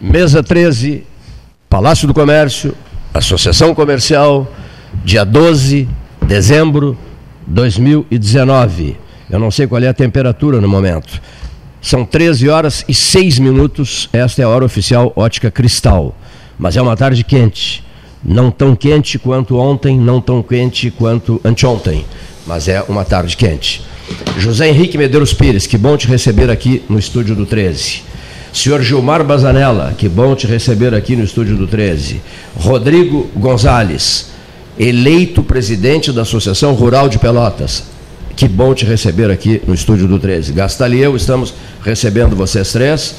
Mesa 13, Palácio do Comércio, Associação Comercial, dia 12 de dezembro de 2019. Eu não sei qual é a temperatura no momento. São 13 horas e 6 minutos. Esta é a hora oficial Ótica Cristal. Mas é uma tarde quente. Não tão quente quanto ontem, não tão quente quanto anteontem. Mas é uma tarde quente. José Henrique Medeiros Pires, que bom te receber aqui no estúdio do 13. Senhor Gilmar Bazanella, que bom te receber aqui no estúdio do 13. Rodrigo Gonzalez, eleito presidente da Associação Rural de Pelotas. Que bom te receber aqui no estúdio do 13. Gastali e eu estamos recebendo vocês três.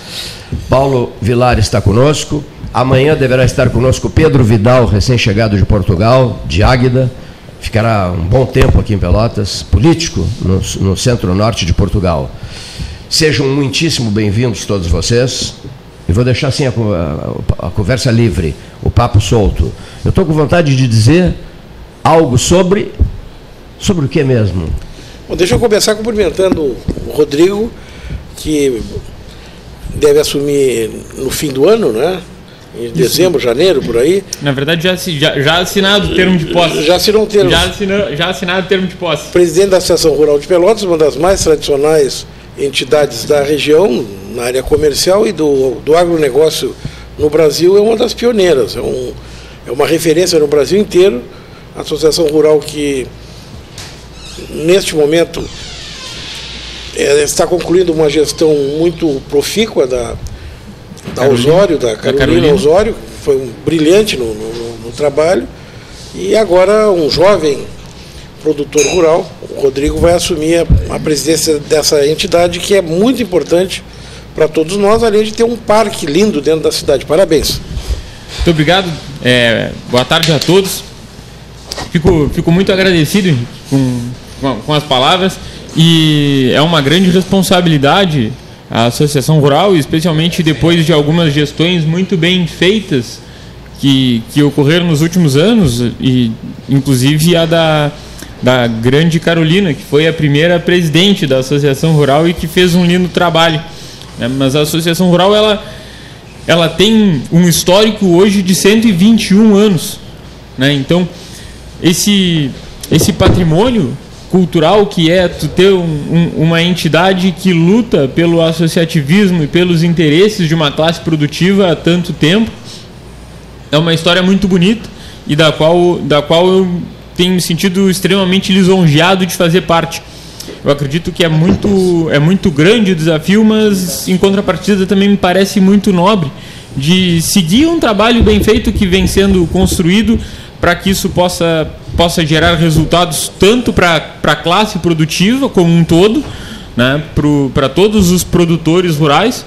Paulo Vilar está conosco. Amanhã deverá estar conosco Pedro Vidal, recém-chegado de Portugal, de Águida. Ficará um bom tempo aqui em Pelotas, político no, no centro-norte de Portugal. Sejam muitíssimo bem-vindos todos vocês. E vou deixar assim a, a, a conversa livre, o papo solto. Eu estou com vontade de dizer algo sobre. Sobre o que mesmo? Bom, deixa eu começar cumprimentando o Rodrigo, que deve assumir no fim do ano, né? Em dezembro, Isso. janeiro, por aí. Na verdade, já, já, já assinado o termo de posse. Já assinou o termo. Já, assinou, já assinado o termo de posse. Presidente da Associação Rural de Pelotas, uma das mais tradicionais entidades da região, na área comercial e do, do agronegócio no Brasil, é uma das pioneiras. É, um, é uma referência no Brasil inteiro. A Associação Rural que neste momento, é, está concluindo uma gestão muito profícua da, da Osório, da Carolina, da Carolina Osório, foi um brilhante no, no, no, trabalho, e agora um jovem produtor rural, o Rodrigo, vai assumir a, presidência dessa entidade, que é muito importante para todos nós, além de ter um parque lindo dentro da cidade. Parabéns. Muito obrigado, é, boa tarde a todos. Fico, fico muito agradecido com com, com as palavras e é uma grande responsabilidade a associação rural, especialmente depois de algumas gestões muito bem feitas que, que ocorreram nos últimos anos, e inclusive a da, da Grande Carolina, que foi a primeira presidente da associação rural e que fez um lindo trabalho. Né? Mas a associação rural ela, ela tem um histórico hoje de 121 anos. Né? Então, esse, esse patrimônio cultural que é tu ter um, um, uma entidade que luta pelo associativismo e pelos interesses de uma classe produtiva há tanto tempo é uma história muito bonita e da qual, da qual eu tenho me sentido extremamente lisonjeado de fazer parte. Eu acredito que é muito, é muito grande o desafio, mas em contrapartida também me parece muito nobre de seguir um trabalho bem feito que vem sendo construído para que isso possa possa gerar resultados tanto para a classe produtiva como um todo, né, para todos os produtores rurais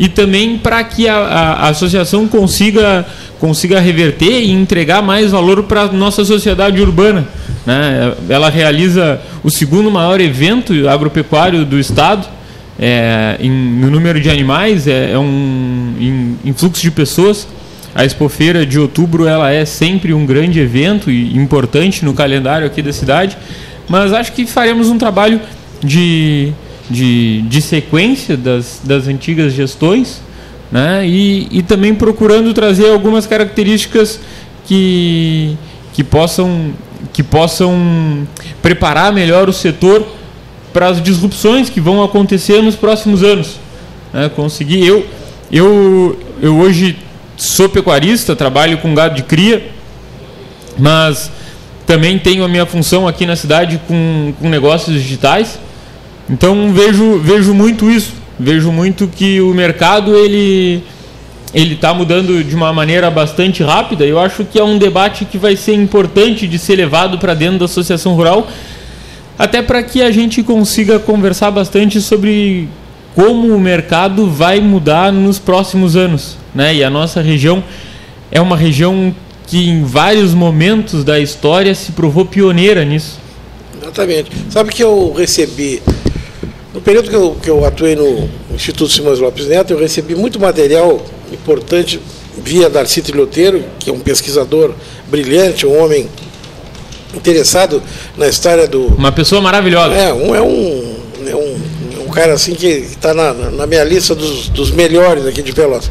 e também para que a, a, a, associação consiga, consiga reverter e entregar mais valor para a nossa sociedade urbana. Né? Ela realiza o segundo maior evento agropecuário do estado. É, em, no número de animais, é, é um em, em fluxo de pessoas a Expofeira de outubro ela é sempre um grande evento e importante no calendário aqui da cidade, mas acho que faremos um trabalho de, de, de sequência das, das antigas gestões né? e, e também procurando trazer algumas características que, que, possam, que possam preparar melhor o setor para as disrupções que vão acontecer nos próximos anos. Né? Conseguir eu, eu, eu hoje sou pecuarista, trabalho com gado de cria, mas também tenho a minha função aqui na cidade com, com negócios digitais. Então vejo, vejo muito isso. Vejo muito que o mercado ele ele está mudando de uma maneira bastante rápida. Eu acho que é um debate que vai ser importante de ser levado para dentro da associação rural, até para que a gente consiga conversar bastante sobre como o mercado vai mudar nos próximos anos. Né? E a nossa região é uma região que em vários momentos da história se provou pioneira nisso. Exatamente. Sabe que eu recebi, no período que eu, que eu atuei no Instituto Simões Lopes Neto, eu recebi muito material importante via Darcy Trilhoteiro, que é um pesquisador brilhante, um homem interessado na história do. Uma pessoa maravilhosa. É, um, é um, é um um cara assim que está na, na, minha lista dos, dos melhores aqui de Pelotas.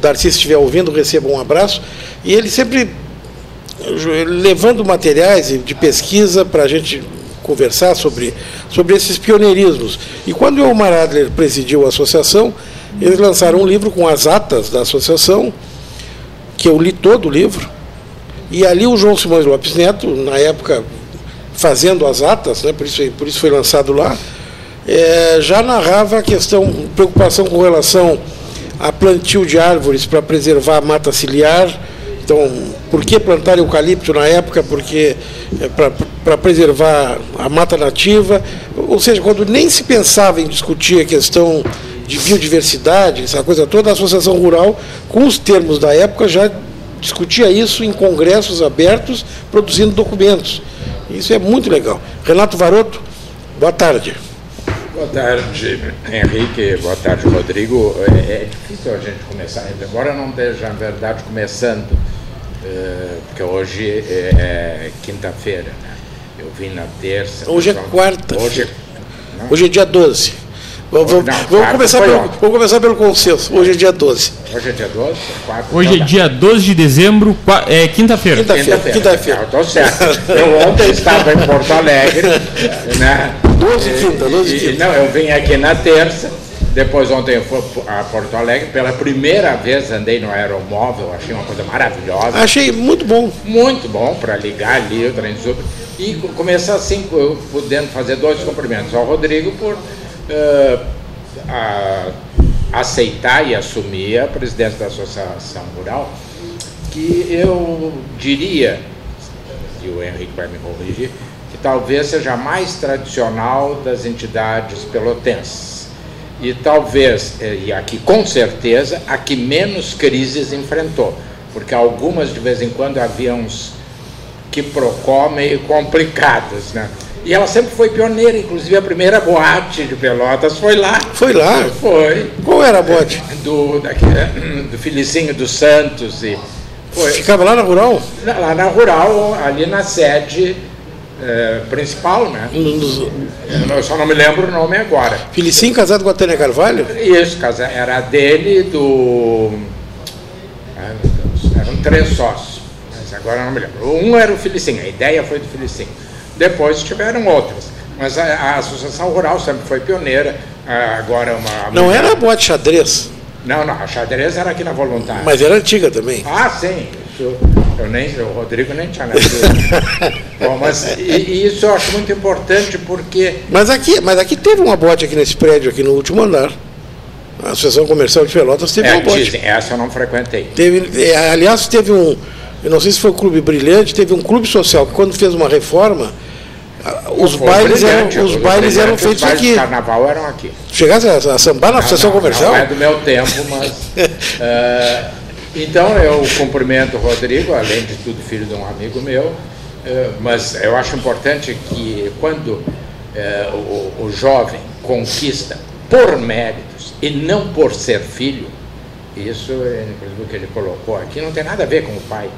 Darcy, se estiver ouvindo, receba um abraço. E ele sempre levando materiais de pesquisa para a gente conversar sobre, sobre esses pioneirismos. E quando o Elmar Adler presidiu a associação, eles lançaram um livro com as atas da associação, que eu li todo o livro, e ali o João Simões Lopes Neto, na época fazendo as atas, né, por, isso, por isso foi lançado lá, é, já narrava a questão, preocupação com relação a plantio de árvores para preservar a mata ciliar. Então, por que plantar eucalipto na época? Porque é, para preservar a mata nativa. Ou seja, quando nem se pensava em discutir a questão de biodiversidade, essa coisa toda, a Associação Rural, com os termos da época, já discutia isso em congressos abertos, produzindo documentos. Isso é muito legal. Renato Varoto, boa tarde. Boa tarde, Henrique. Boa tarde, Rodrigo. É, é difícil a gente começar, embora não esteja, na verdade, começando, é, porque hoje é, é quinta-feira, né? Eu vim na terça. Hoje é quarta. Hoje, hoje é dia 12. Vamos, não, vamos, começar pelo, vamos começar pelo consenso. Hoje é dia 12. Hoje é dia 12? Quarto, Hoje então, é dia 12 de dezembro, é quinta-feira. Quinta-feira. Quinta-feira. Estou certo. Eu ontem estava em Porto Alegre. Né? 12 quinta, 12 quinta. Não, eu vim aqui na terça. Depois ontem eu fui a Porto Alegre, pela primeira vez andei no aeromóvel, achei uma coisa maravilhosa. Achei muito bom. Muito bom para ligar ali o trem super. E começar assim, podendo fazer dois cumprimentos ao Rodrigo por uh, a, aceitar e assumir a presidência da Associação Rural, que eu diria, e o Henrique vai me corrigir, que talvez seja a mais tradicional das entidades pelotenses. E talvez, eh, e aqui com certeza, a que menos crises enfrentou, porque algumas de vez em quando havia uns que procó meio complicados, né? E ela sempre foi pioneira, inclusive a primeira boate de Pelotas foi lá. Foi lá? Foi. Qual era a boate? Do, daquele, do Felicinho dos Santos. E foi. Ficava lá na Rural? Lá na Rural, ali na sede é, principal, né? Nos... Eu só não me lembro o nome agora. Felicinho casado com a Tânia Carvalho? Isso, era dele do. Ai, meu Deus, eram três sócios, mas agora não me lembro. Um era o Felicinho, a ideia foi do Felicinho. Depois tiveram outras. Mas a, a Associação Rural sempre foi pioneira. Agora uma. Não era a boate xadrez? Não, não, a xadrez era aqui na Voluntária. Mas era antiga também. Ah, sim. Isso, eu nem, o Rodrigo nem tinha nascido. Bom, mas e, e, isso eu acho muito importante porque. Mas aqui, mas aqui teve uma boate aqui nesse prédio, aqui no último andar. A Associação Comercial de Pelotas teve é, uma boate. Dizem, essa eu não frequentei. Teve, é, aliás, teve um. Eu não sei se foi o Clube Brilhante, teve um clube social que quando fez uma reforma os bailes, eram, os bailes eram feitos os aqui. carnaval eram aqui. Chegasse a, a sambar na não, associação não, comercial? Não é do meu tempo, mas. uh, então eu cumprimento o Rodrigo, além de tudo, filho de um amigo meu, uh, mas eu acho importante que quando uh, o, jovem conquista por méritos e não por ser filho, isso, inclusive, o que ele colocou aqui, não tem nada a ver com o pai.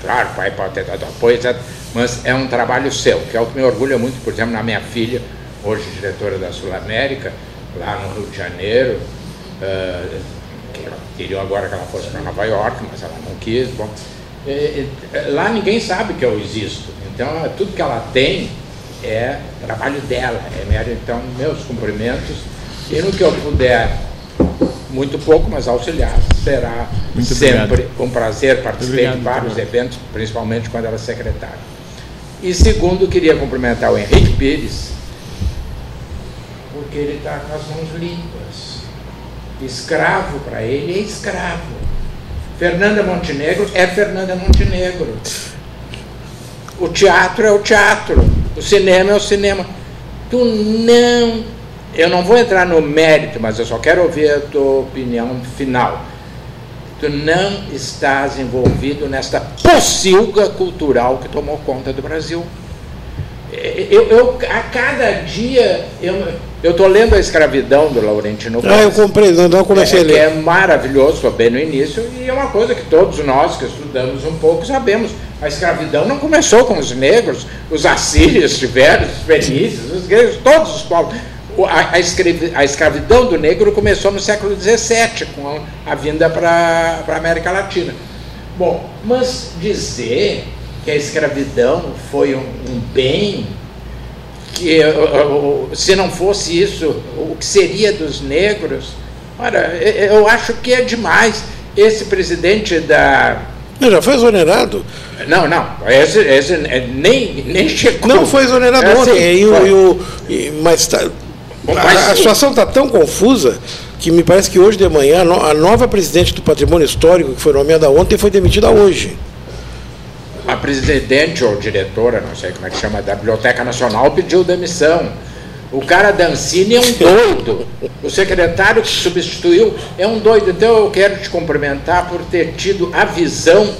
Claro, o pai pode ter dado apoio, etc mas é um trabalho seu, que é o que me orgulha muito, por exemplo, na minha filha, hoje diretora da Sul América, lá no Rio de Janeiro, uh, que queria agora que ela fosse para Nova York, mas ela não quis. Bom, e, e, lá ninguém sabe que eu existo, então tudo que ela tem é trabalho dela, é mérito, então meus cumprimentos, e no que eu puder muito pouco, mas auxiliar. Será muito sempre obrigado. um prazer. participar de vários eventos, principalmente quando era secretário. E segundo, queria cumprimentar o Henrique Pires, porque ele está com as mãos limpas. Escravo para ele é escravo. Fernanda Montenegro é Fernanda Montenegro. O teatro é o teatro. O cinema é o cinema. Tu não. Eu não vou entrar no mérito, mas eu só quero ouvir a tua opinião final tu não estás envolvido nesta pocilga cultural que tomou conta do Brasil. Eu, eu a cada dia, eu estou lendo A Escravidão do Laurentino Gomes. Ah, eu comprei, não, não comecei é, a ler. é maravilhoso, foi bem no início, e é uma coisa que todos nós que estudamos um pouco sabemos. A escravidão não começou com os negros, os assírios tiveram, os fenícios, os gregos, todos os povos. a, a, escravidão do negro começou no século XVII, com a, a vinda para a América Latina. Bom, mas dizer que a escravidão foi um, um bem, que se não fosse isso, o que seria dos negros? Ora, eu acho que é demais. Esse presidente da. Já foi exonerado. Não, não. Esse, esse nem, nem chegou. Não foi exonerado é, ontem. E, o, e mas tá, a, a situação está tão confusa que me parece que hoje de manhã a nova presidente do patrimônio histórico, que foi nomeada ontem, foi demitida hoje. A presidente ou diretora, não sei como é que chama, da Biblioteca Nacional pediu demissão. O cara da Ancine é um doido. O secretário que substituiu é um doido. Então eu quero te cumprimentar por ter tido a visão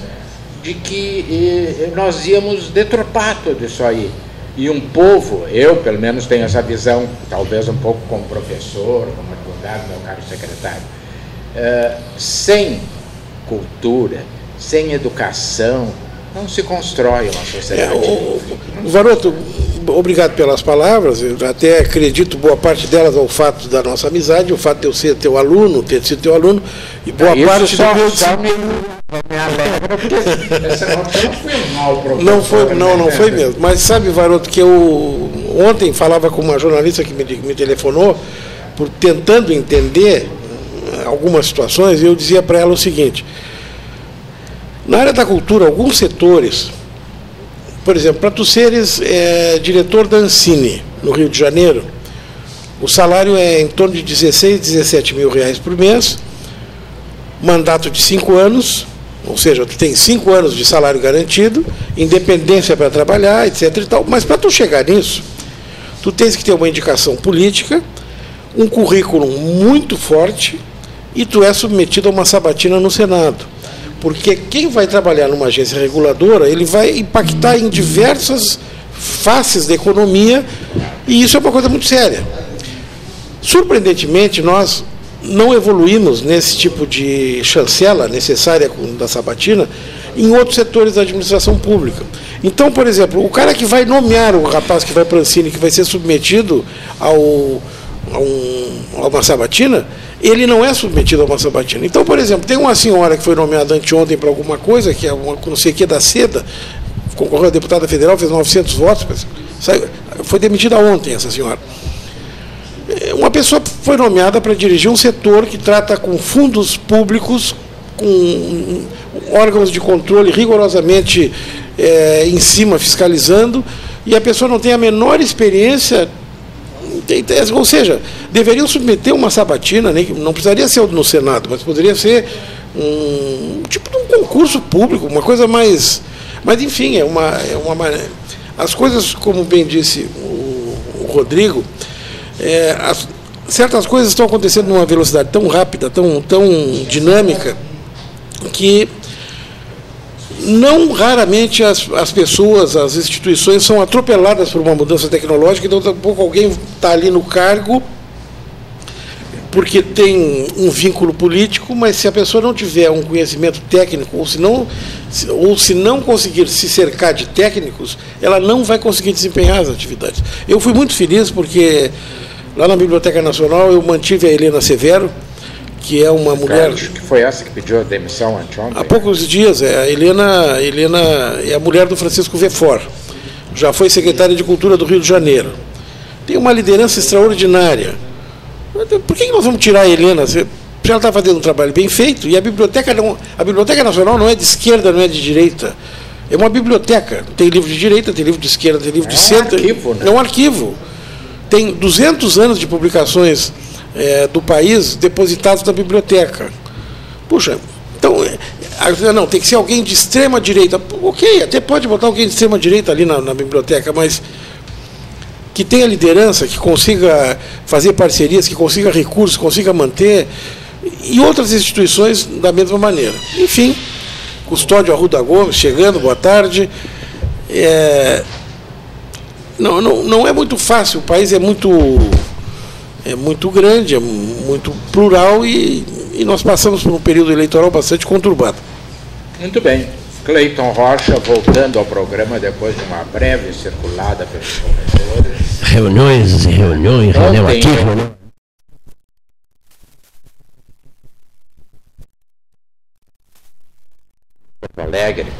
de que eh, nós íamos deturpar tudo isso aí. E um povo, eu pelo menos tenho essa visão, talvez um pouco como professor, como advogado, meu caro secretário, uh, sem cultura, sem educação, não se constrói uma sociedade. É, o, o Varoto, obrigado pelas palavras, eu até acredito boa parte delas ao fato da nossa amizade, o fato de eu ser teu aluno, ter sido teu aluno, e boa Isso parte só, do meu... Só me, me alegra, porque essa não foi mal professor. Não foi, não, não foi mesmo. Mas sabe, Varoto, que eu ontem falava com uma jornalista que me, me telefonou, por tentando entender algumas situações, e eu dizia para ela o seguinte, na área da cultura, alguns setores por exemplo, para tu seres é, diretor da Ancine, no Rio de Janeiro, o salário é em torno de 16, 17 mil reais por mês, mandato de cinco anos, ou seja, tu tem cinco anos de salário garantido, independência para trabalhar, etc. E tal. Mas para tu chegar nisso, tu tens que ter uma indicação política, um currículo muito forte e tu é submetido a uma sabatina no Senado porque quem vai trabalhar numa agência reguladora, ele vai impactar em diversas faces da economia, e isso é uma coisa muito séria. Surpreendentemente, nós não evoluímos nesse tipo de chancela necessária da sabatina em outros setores da administração pública. Então, por exemplo, o cara que vai nomear o rapaz que vai para a Ancine, que vai ser submetido ao, a, um, a uma sabatina, ele não é submetido a uma sabatina. Então, por exemplo, tem uma senhora que foi nomeada anteontem para alguma coisa, que é uma não sei o que da seda, concorreu a deputada federal, fez 900 votos, saiu, foi demitida ontem essa senhora. É, uma pessoa foi nomeada para dirigir um setor que trata com fundos públicos, com órgãos de controle rigorosamente é, em cima, fiscalizando, e a pessoa não tem a menor experiência ou seja, deveriam submeter uma sabatina, nem, não precisaria ser no Senado, mas poderia ser um tipo de um concurso público, uma coisa mais. Mas enfim, é uma. É uma as coisas, como bem disse o, o Rodrigo, é, as, certas coisas estão acontecendo numa velocidade tão rápida, tão, tão dinâmica, que não raramente as, as pessoas, as instituições são atropeladas por uma mudança tecnológica, então tampouco alguém está ali no cargo porque tem um vínculo político, mas se a pessoa não tiver um conhecimento técnico, ou se não, ou se não conseguir se cercar de técnicos, ela não vai conseguir desempenhar as atividades. Eu fui muito feliz porque lá na Biblioteca Nacional eu mantive a Helena Severo, que é uma mulher. Acho que foi essa que pediu a demissão anteontem. Há poucos dias, é, a Helena, Helena é a mulher do Francisco Vefor. Já foi secretária de Cultura do Rio de Janeiro. Tem uma liderança extraordinária. Por que nós vamos tirar a Helena? Se ela está fazendo um trabalho bem feito, e a biblioteca, não, a biblioteca Nacional não é de esquerda, não é de direita. É uma biblioteca. Tem livro de direita, tem livro de esquerda, tem livro é de centro. Um arquivo, né? É um arquivo. Tem 200 anos de publicações é, do país depositados na biblioteca. Puxa, então, é, não, tem que ser alguém de extrema direita. Ok, até pode botar alguém de extrema direita ali na, na biblioteca, mas que tenha liderança, que consiga fazer parcerias, que consiga recursos, consiga manter, e outras instituições da mesma maneira. Enfim, Custódio Arruda Gomes chegando, boa tarde. É, não, não, não é muito fácil, o país é muito é muito grande, é muito plural e, e nós passamos por um período eleitoral bastante conturbado. Muito bem. Cleiton Rocha voltando ao programa depois de uma breve circulada pelos corredores. Reuniões e reuniões, reunião aqui, eu- reunião. Porto Alegre.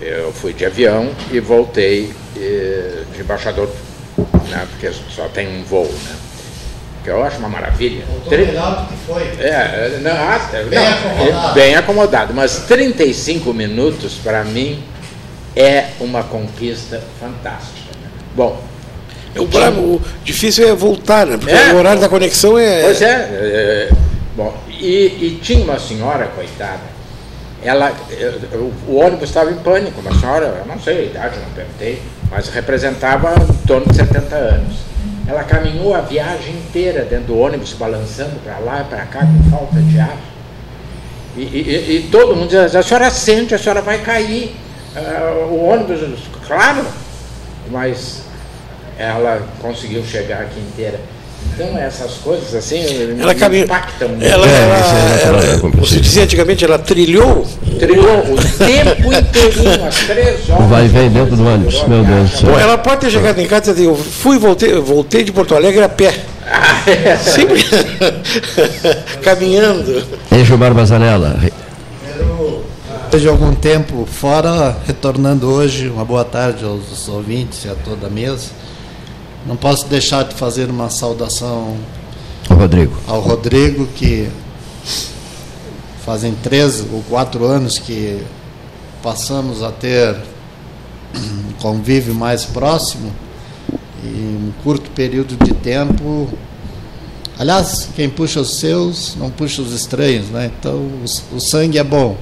Eu fui de avião e voltei eh, de embaixador, né, porque só tem um voo, né? Que eu acho uma maravilha. Tri- melhor do que foi. É, não, ah, Bem não, acomodado. é bem acomodado, mas 35 minutos para mim é uma conquista fantástica. Bom, O, brabo, o difícil é voltar, né? Porque É. o horário da conexão é. Pois é, é, bom, e, e tinha uma senhora, coitada, ela, o, o ônibus estava em pânico, uma senhora, eu não sei a idade, não perguntei, mas representava em torno de 70 anos. Ela caminhou a viagem inteira dentro do ônibus, balançando para lá e para cá, com falta de ar. E, e- e todo mundo dizia, a senhora sente, a senhora vai cair. Ah, o ônibus, claro, mas ela conseguiu chegar aqui inteira. Então essas coisas assim Ela caminhou. impactam muito. Ela, É, ela- é ela- é você dizia antigamente, ela trilhou. Trilhou o tempo inteirinho, às três horas. Vai e vem dentro do ônibus, meu Deus do céu. Bom, ela pode ter chegado em casa e dizer, eu fui voltei, voltei de Porto Alegre a pé. Sempre caminhando. Hein, Gilmar Bazanella? Depois de algum tempo fora, retornando hoje, uma boa tarde aos ouvintes e a toda a mesa. Não posso deixar de fazer uma saudação Ô, Rodrigo. ao Rodrigo, que fazem três ou quatro anos que passamos a ter um convívio mais próximo e em um curto período de tempo. Aliás, quem puxa os seus não puxa os estranhos, né? Então o, o sangue é bom.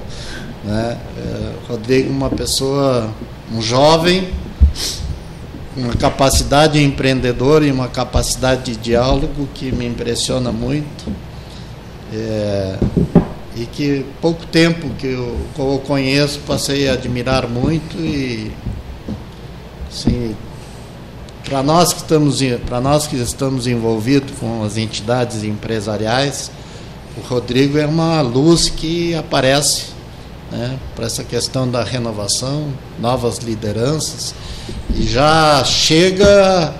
Né? É, Rodrigo, uma pessoa, um jovem, uma capacidade empreendedora e uma capacidade de diálogo que me impressiona muito. É, e que pouco tempo que eu, que eu conheço passei a admirar muito e assim, para nós que estamos para nós que estamos envolvidos com as entidades empresariais o Rodrigo é uma luz que aparece né, para essa questão da renovação novas lideranças e já chega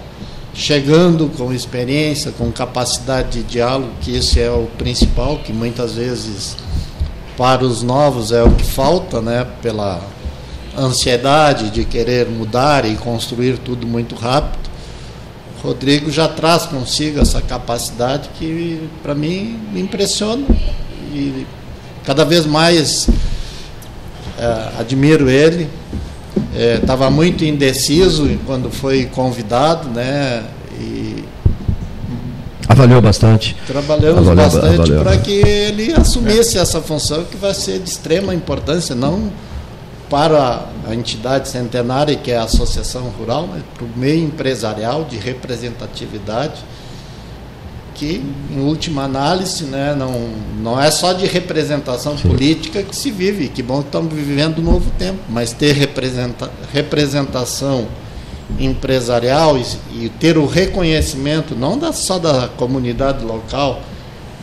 chegando com experiência com capacidade de diálogo que esse é o principal que muitas vezes para os novos é o que falta né pela ansiedade de querer mudar e construir tudo muito rápido. Rodrigo já traz consigo essa capacidade que, para mim, me impressiona e cada vez mais admiro ele. Estava muito indeciso quando foi convidado, né? E Avaliou bastante. trabalhamos Avaliou, bastante para que ele assumisse essa função que vai ser de extrema importância, não para a entidade centenária, que é a Associação Rural, mas para o meio empresarial de representatividade, que, em última análise, né, não, não é só de representação política que se vive, que bom que estamos vivendo um novo tempo, mas ter representa, representação empresarial e, e ter o reconhecimento não da, só da comunidade local,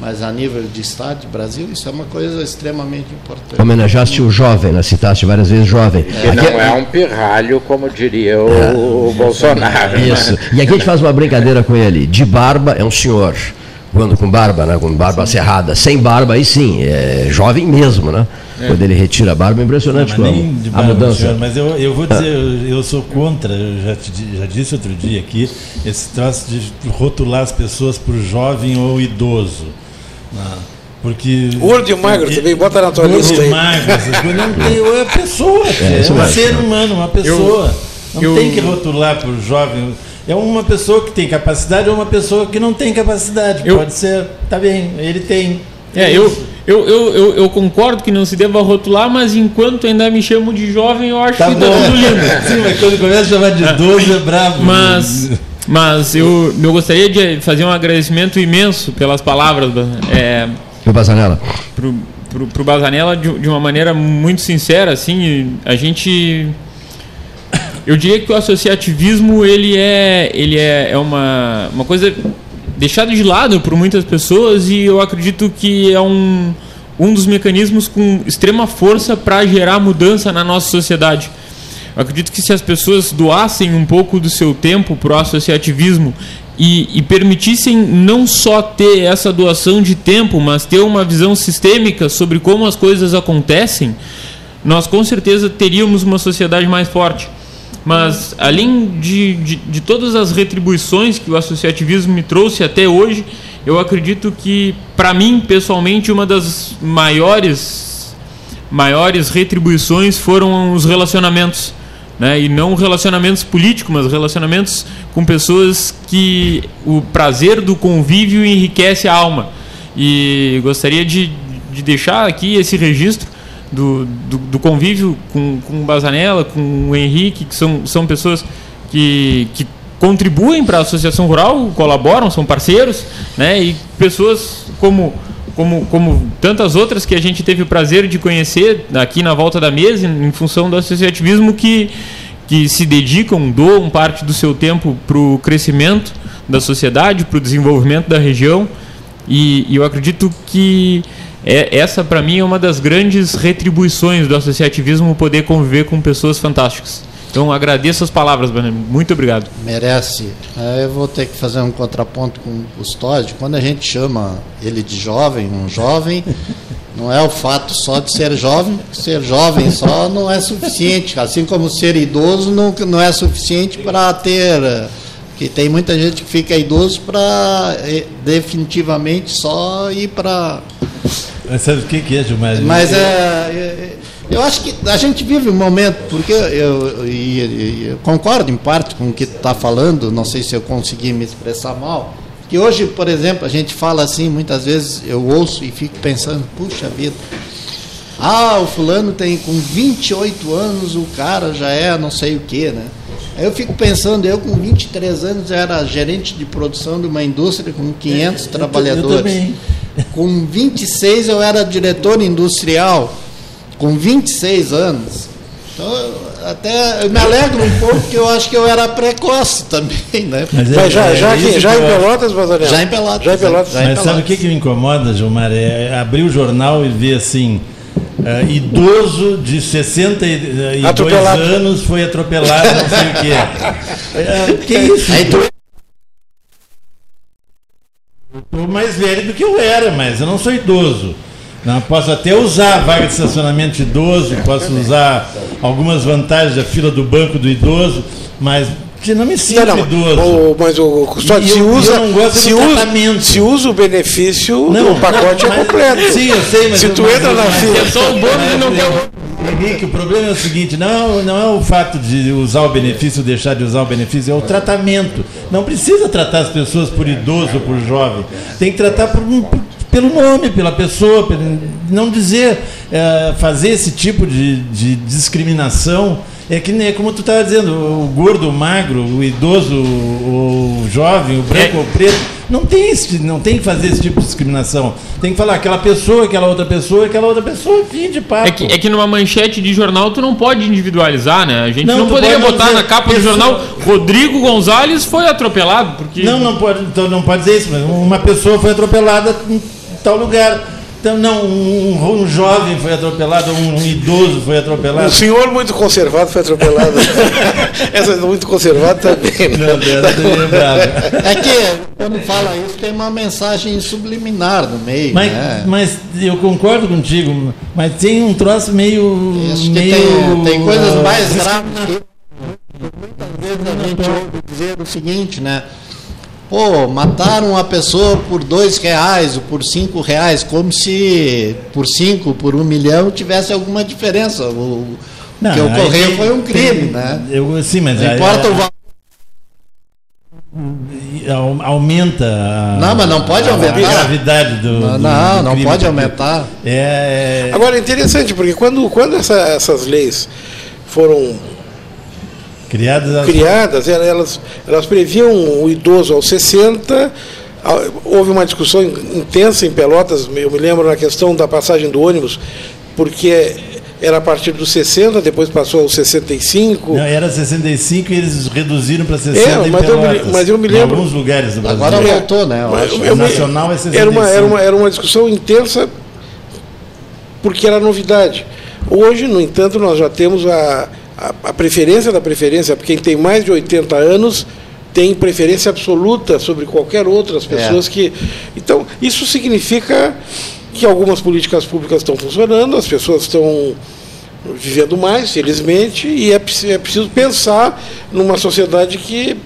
mas a nível de Estado, de Brasil, isso é uma coisa extremamente importante. Homenageaste o jovem, né? citaste várias vezes jovem. Que Aqui- não é um pirralho, como diria o, o Bolsonaro. né? Isso. E aqui a gente faz uma brincadeira com ele. De barba é um senhor. Quando com barba, né? Com barba cerrada. Sem barba, aí sim, é jovem mesmo, né? Quando ele retira a barba, é impressionante Mas como nem de a barba, mudança. senhor, mas eu, eu vou dizer, eu, eu sou contra, eu já, te já disse outro dia aqui, esse traço de rotular as pessoas por jovem ou idoso. Né? Porque. Gordo e magro também, bota na tua Gordo lista e aí. magro, essas coisas. Não tem, é pessoa, é, isso um ser humano, uma pessoa. não eu- tem que rotular por jovem. É uma pessoa que tem capacidade ou uma pessoa que não tem capacidade. Eu- Pode ser, tá bem, ele tem. É, eu, eu, eu, eu, eu concordo que não se deva rotular, mas enquanto ainda me chamo de jovem, eu acho Tá que bom. tá tudo lindo. Sim, mas quando começa a chamar de idoso é bravo. Mas, mas eu, eu gostaria de fazer um agradecimento imenso pelas palavras é, E o Bazanella? pro, pro, pro Bazanella de, de uma maneira muito sincera, assim, a gente eu diria que o associativismo ele é ele é, é uma, uma coisa deixada de lado por muitas pessoas e eu acredito que é um, um dos mecanismos com extrema força para gerar mudança na nossa sociedade. Eu acredito que se as pessoas doassem um pouco do seu tempo para o associativismo e, e, permitissem não só ter essa doação de tempo, mas ter uma visão sistêmica sobre como as coisas acontecem, nós com certeza teríamos uma sociedade mais forte. Mas, além de, de, de todas as retribuições que o associativismo me trouxe até hoje, eu acredito que, para mim, pessoalmente, uma das maiores, maiores retribuições foram os relacionamentos. Né? E não relacionamentos políticos, mas relacionamentos com pessoas que o prazer do convívio enriquece a alma. E gostaria de, de deixar aqui esse registro do, do, do convívio com, com o Bazanella, com o Henrique, que são, são pessoas que, que contribuem para a associação rural, colaboram, são parceiros, né? E pessoas como como, como tantas outras que a gente teve o prazer de conhecer aqui na volta da mesa, em função do associativismo, que, que se dedicam, doam parte do seu tempo para o crescimento da sociedade, para o desenvolvimento da região. E, e eu acredito que é, essa, para mim, é uma das grandes retribuições do associativismo poder conviver com pessoas fantásticas. Então agradeço as palavras, Banami. Muito obrigado. Merece. Eu vou ter que fazer um contraponto com o Custódio. Quando a gente chama ele de jovem, um jovem, não é o fato só de ser jovem, ser jovem só não é suficiente. Assim como ser idoso não, não é suficiente para ter. Que tem muita gente que fica idoso para eh, definitivamente só ir para. Mas sabe o que, que é, Gilmar? Mas é, é eu acho que a gente vive um momento, porque eu, eu, eu, eu concordo em parte com o que tu está falando, não sei se eu consegui me expressar mal, que hoje, por exemplo, a gente fala assim, muitas vezes eu ouço e fico pensando, puxa vida, ah, o fulano tem com 28 anos, o cara já é não sei o que, né? Eu fico pensando, eu com 23 anos era gerente de produção de uma indústria com 500 é, trabalhadores. Eu com 26 eu era diretor industrial com 26 anos. Então, até eu me alegro um pouco, porque eu acho que eu era precoce também, né? Mas, é, já, é, já, é já em Pelotas, Bazarel? Já em Pelotas. Já em Pelotas. Mas sabe o que, que me incomoda, Gilmar? É abrir o jornal e ver assim. Uh, idoso de 62 atropelado. anos foi atropelado, não sei o que é. Uh, que isso? Aí tu... Eu mais velho do que eu era, mas eu não sou idoso. Não, posso até usar a vaga de estacionamento de idoso, posso usar algumas vantagens da fila do banco do idoso, mas não me sinto não, não, idoso. O, mas o custódio se usa. se, usa se usa o benefício, não, o pacote não, é completo. Sim, eu sei, mas. Se tu entra na fila. É só o bônus e não quer Henrique, o problema é o seguinte: não, não é o fato de usar o benefício ou deixar de usar o benefício, é o tratamento. Não precisa tratar as pessoas por idoso ou por jovem. Tem que tratar por, pelo nome, pela pessoa, não dizer, é, fazer esse tipo de, de discriminação. É que nem como tu estava dizendo, o gordo, o magro, o idoso, o, jovem, o branco, é. o preto, não tem, esse, não tem que fazer esse tipo de discriminação. Tem que falar aquela pessoa, aquela outra pessoa, aquela outra pessoa, fim de papo. É que, é que numa manchete de jornal tu não pode individualizar, né? A gente não, não poderia botar dizer, na capa pessoa... do jornal Rodrigo Gonzalez foi atropelado. Porque... Não, não pode, então não pode dizer isso, mas uma pessoa foi atropelada tal lugar. Então, não, um, um, jovem foi atropelado, um, um, idoso foi atropelado. Um senhor muito conservado foi atropelado. Essa muito conservado também. Né? Não, é que quando fala isso tem uma mensagem subliminar no meio. Mas, né? mas eu concordo contigo, mas tem um troço meio. Acho meio, tem, tem coisas mais graves. Muitas vezes a gente ouve dizer o seguinte, né? Pô, mataram a pessoa por dois reais ou por cinco reais, como se por cinco, por um milhão tivesse alguma diferença. O não, que ocorreu foi um crime, tem, né? Eu, sim, mas não importa o valor. Aumenta a, não, mas não pode aumentar. a gravidade do. Não, do, não, do não pode aumentar. É, é... Agora é interessante, porque quando, quando essa, essas leis foram Criadas, criadas elas, elas previam o idoso aos 60. Houve uma discussão intensa em Pelotas, eu me lembro na questão da passagem do ônibus, porque era a partir dos 60, depois passou aos 65. Não, era 65 e eles reduziram para 60 é, mas, eu me, mas eu me lembro. Em alguns lugares do Brasil. Agora voltou, né? Eu, eu, nacional é 65. Era uma, era, uma, era uma discussão intensa porque era novidade. Hoje, no entanto, nós já temos a, a, a preferência da preferência, porque quem tem mais de 80 anos tem preferência absoluta sobre qualquer outra, as pessoas é. que. Então, isso significa que algumas políticas públicas estão funcionando, as pessoas estão vivendo mais, felizmente, e é, é preciso pensar numa sociedade que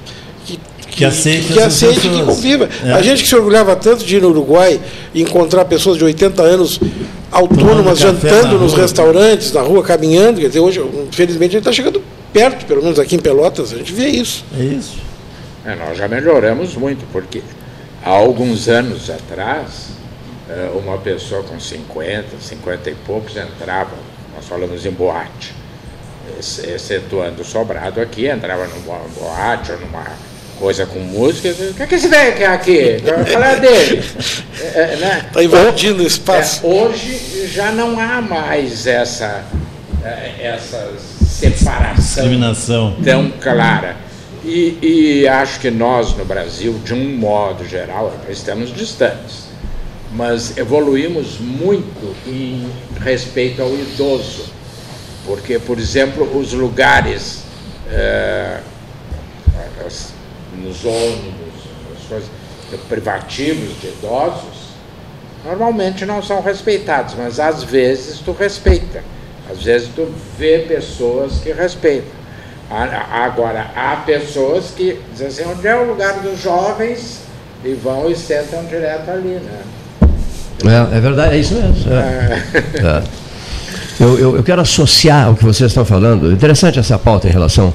que, que aceite, que, aceite que conviva. É. A gente que se orgulhava tanto de ir no Uruguai e encontrar pessoas de 80 anos autônomas jantando nos rua. restaurantes, na rua, caminhando, quer dizer, hoje, felizmente, a gente está chegando perto, pelo menos aqui em Pelotas, a gente vê isso. É isso. É, nós já melhoramos muito, porque há alguns anos atrás, eh, uma pessoa com 50, 50 e poucos entrava, nós falamos em boate, excetuando o sobrado aqui, entrava numa boate ou numa coisa com música, o que, é que esse velho quer aqui? Falar dele. Está é, né? Tá invadindo o espaço. É, hoje já não há mais essa, é, essa separação tão clara. E, e acho que nós no Brasil, de um modo geral, estamos distantes mas evoluímos muito em respeito ao idoso, porque, por exemplo, os lugares é, nos ônibus, as coisas, privativos de idosos, normalmente não são respeitados, mas às vezes tu respeita, às vezes tu vê pessoas que respeitam. Agora, há pessoas que dizem assim, onde é o lugar dos jovens? E vão e sentam direto ali, né? É, é verdade, é isso mesmo. É. É. Eu, eu, eu, quero associar o que vocês estão falando. Interessante essa pauta em relação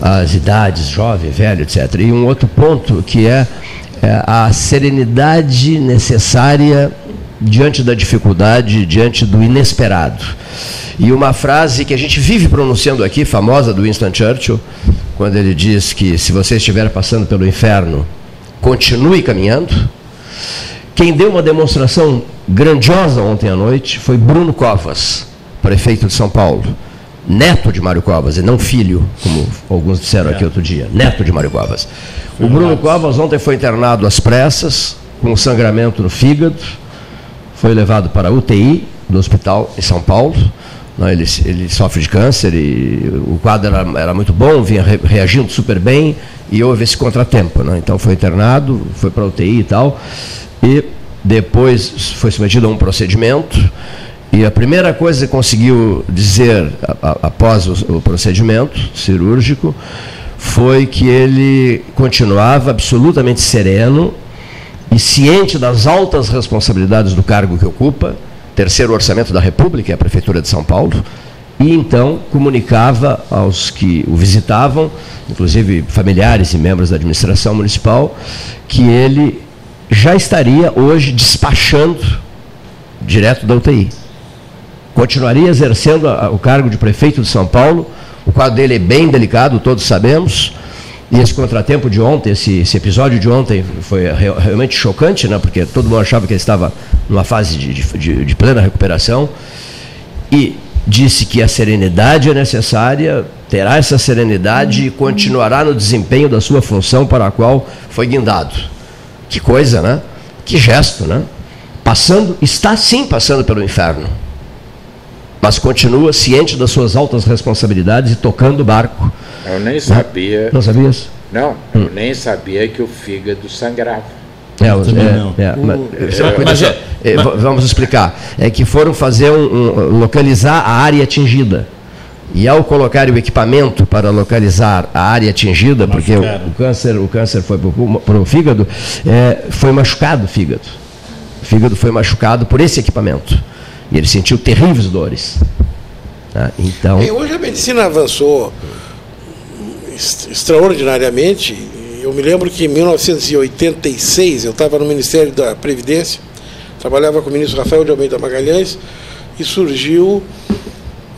às idades, jovem, velho, etc. E um outro ponto que é, é a serenidade necessária diante da dificuldade, diante do inesperado. E uma frase que a gente vive pronunciando aqui, famosa do Winston Churchill, quando ele diz que se você estiver passando pelo inferno, continue caminhando. Quem deu uma demonstração grandiosa ontem à noite foi Bruno Covas, prefeito de São Paulo. Neto de Mário Covas, e não filho, como alguns disseram aqui outro dia. Neto de Mário Covas. O Bruno Covas ontem foi internado às pressas, com sangramento no fígado. Foi levado para a UTI do hospital em São Paulo. Ele, ele sofre de câncer e o quadro era, era muito bom, vinha re, reagindo super bem e houve esse contratempo. Né? Então foi internado, foi para a UTI e tal e depois foi submetido a um procedimento. E a primeira coisa que conseguiu dizer após o, o procedimento cirúrgico foi que ele continuava absolutamente sereno e ciente das altas responsabilidades do cargo que ocupa, terceiro orçamento da República, é a Prefeitura de São Paulo, e então comunicava aos que o visitavam, inclusive familiares e membros da administração municipal, que ele já estaria hoje despachando direto da UTI. Continuaria exercendo o cargo de prefeito de São Paulo. O quadro dele é bem delicado, todos sabemos. E esse contratempo de ontem, esse, esse episódio de ontem foi realmente chocante, né? porque todo mundo achava que ele estava numa fase de, de, de plena recuperação. E disse que a serenidade é necessária, terá essa serenidade e continuará no desempenho da sua função para a qual foi guindado. Que coisa, né? Que gesto, né? Passando, está sim passando pelo inferno. Mas continua ciente das suas altas responsabilidades e tocando o barco. Eu nem sabia. Não sabias? Não, eu hum. nem sabia que o fígado sangrava. É, é, é, mas, é, é, vamos explicar. É que foram fazer um, um, localizar a área atingida. E ao colocar o equipamento para localizar a área atingida, porque o, o, câncer, o câncer foi para o fígado, é, foi machucado o fígado. O fígado foi machucado por esse equipamento. E ele sentiu terríveis dores. Tá? Então. E hoje a medicina avançou extraordinariamente. Eu me lembro que em 1986 eu estava no Ministério da Previdência, trabalhava com o ministro Rafael de Almeida Magalhães, e surgiu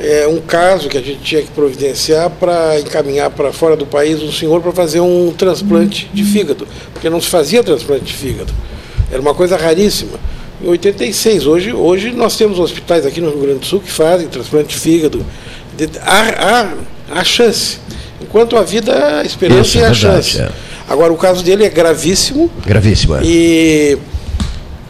é, um caso que a gente tinha que providenciar para encaminhar para fora do país um senhor para fazer um transplante de fígado, porque não se fazia transplante de fígado. Era uma coisa raríssima. Em 86, hoje, hoje nós temos hospitais aqui no Rio Grande do Sul que fazem transplante de fígado. Há, há, há chance. Enquanto a vida, a esperança Isso, e a verdade, chance. É. Agora, o caso dele é gravíssimo. Gravíssimo, é. E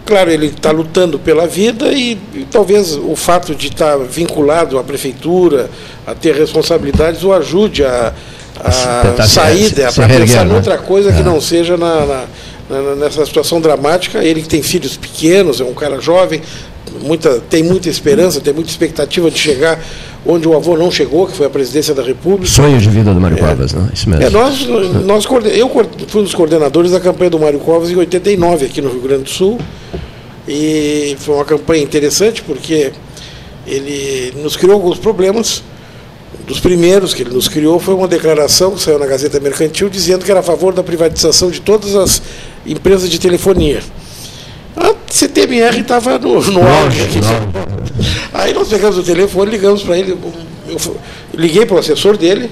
Claro, ele está lutando pela vida e, e, talvez o fato de estar tá vinculado à prefeitura, a ter responsabilidades, o ajude a, a sair para pensar né? outra coisa é. que não seja na, na, nessa situação dramática. Ele que tem filhos pequenos, é um cara jovem, muita, tem muita esperança, tem muita expectativa de chegar onde o avô não chegou, que foi a presidência da República. Sonho de vida do Mário é. Covas, né? Isso mesmo. É, nós, nós, eu fui um dos coordenadores da campanha do Mário Covas em 89, aqui no Rio Grande do Sul. E foi uma campanha interessante porque ele nos criou alguns problemas. Um dos primeiros que ele nos criou foi uma declaração que saiu na Gazeta Mercantil dizendo que era a favor da privatização de todas as empresas de telefonia. A CTMR estava no, no auge aqui. Aí nós pegamos o telefone, ligamos para ele. Eu liguei para o assessor dele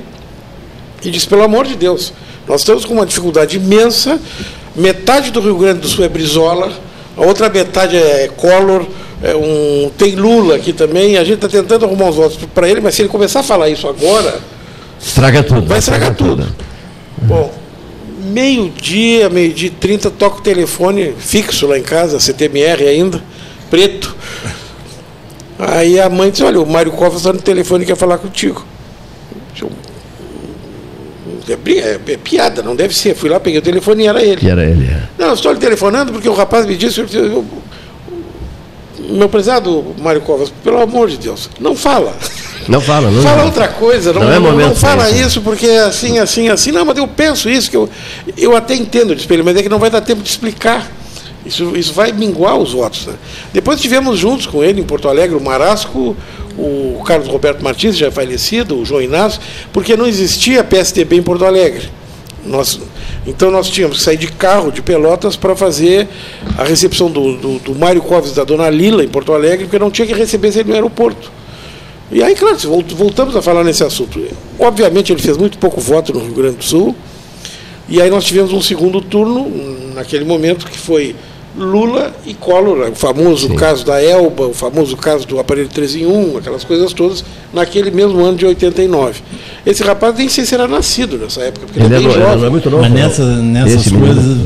e disse: pelo amor de Deus, nós estamos com uma dificuldade imensa. Metade do Rio Grande do Sul é Brizola, a outra metade é Collor, é um, tem Lula aqui também. A gente está tentando arrumar os votos para ele, mas se ele começar a falar isso agora. Estraga tudo. Vai estragar tudo. tudo. Bom, meio-dia, meio-dia e trinta, toca o telefone fixo lá em casa, CTMR ainda, preto. Aí a mãe disse, olha, o Mário Covas está no telefone e quer falar contigo. É, é, é, piada, não deve ser. Fui lá, peguei o telefone e era ele. E era ele, é. Não, estou lhe telefonando porque o rapaz me disse. Eu, eu, meu prezado Mário Covas, pelo amor de Deus, não fala. Não fala, não. Fala outra coisa, não, não, é não, não fala isso. isso porque é assim, assim, assim. Não, mas eu penso isso, que eu, eu até entendo de espelho, mas é que não vai dar tempo de explicar. Isso, isso vai minguar os votos. Né? Depois tivemos juntos com ele em Porto Alegre o Marasco, o Carlos Roberto Martins, já falecido, o João Inácio, porque não existia PSDB em Porto Alegre. Nós, então nós tínhamos que sair de carro de Pelotas para fazer a recepção do, do, do Mário Covas da Dona Lila em Porto Alegre, porque não tinha que receber ele no aeroporto. E aí, claro, voltamos a falar nesse assunto. Obviamente ele fez muito pouco voto no Rio Grande do Sul. E aí nós tivemos um segundo turno, naquele momento, que foi Lula e Collor, o famoso Sim. caso da Elba, o famoso caso do aparelho 3 em 1, aquelas coisas todas, naquele mesmo ano de 89. Esse rapaz nem sei se era nascido nessa época, porque ele, ele é, bem jovem. É muito novo. Mas nessa, nessas coisas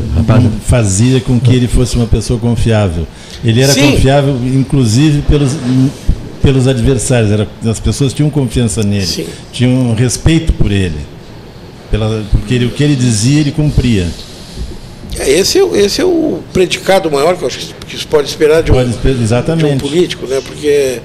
fazia com que ele fosse uma pessoa confiável. Ele era Sim. confiável, inclusive, pelos, pelos adversários. Era, as pessoas tinham confiança nele, Sim. tinham respeito por ele. Pela, porque ele, o que ele dizia, ele cumpria. É, esse, é, esse é o predicado maior que eu acho que se pode esperar de um, de um político, né? Porque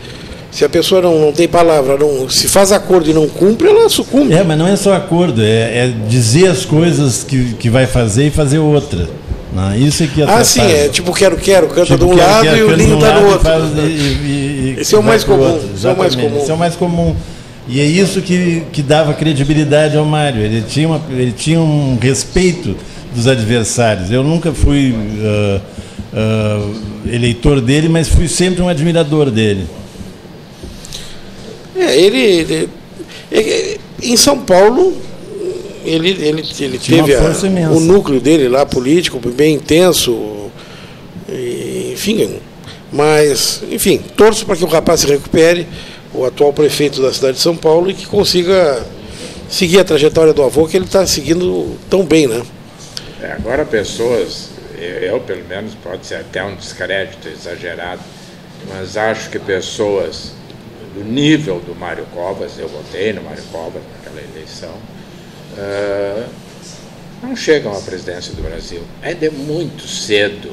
se a pessoa não, não tem palavra, não, se faz acordo e não cumpre, ela sucumbe. É, mas não é só acordo, é, é dizer as coisas que, que vai fazer e fazer outra. Não, isso é que Ah, sim, é tipo quero, quero, canta tipo, de um quero, lado quero, e o lindo está no outro. Faz, e, e, esse é o mais comum. Esse é o mais comum. Esse é o mais comum. E é isso que, que dava credibilidade ao Mário. Ele tinha, uma, ele tinha um respeito dos adversários. Eu nunca fui uh, uh, eleitor dele, mas fui sempre um admirador dele. É, ele, ele, ele em São Paulo ele, ele, ele teve a, o núcleo dele lá político bem intenso, enfim, mas enfim, torço para que o rapaz se recupere, o atual prefeito da cidade de São Paulo e que consiga seguir a trajetória do avô que ele está seguindo tão bem, né? É, agora pessoas, eu pelo menos, pode ser até um descrédito exagerado, mas acho que pessoas do nível do Mário Covas, eu votei no Mário Covas naquela eleição, uh, não chegam à presidência do Brasil. É de muito cedo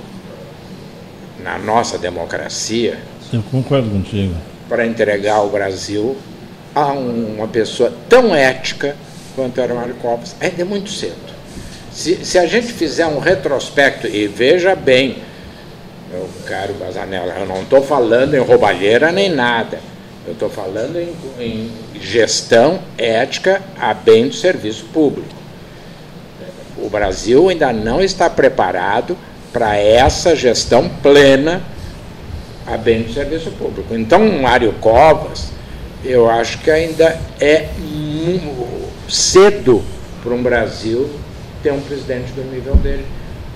na nossa democracia. Eu concordo contigo. Para entregar o Brasil a uma pessoa tão ética quanto era Mário Covas. É de muito cedo. Se, se a gente fizer um retrospecto, e veja bem, meu caro Bazanella, eu não estou falando em roubalheira nem nada. Eu estou falando em, em, gestão ética a bem do serviço público. O Brasil ainda não está preparado para essa gestão plena a bem do serviço público. Então, Mário Covas, eu acho que ainda é cedo para um Brasil ter um presidente do nível dele.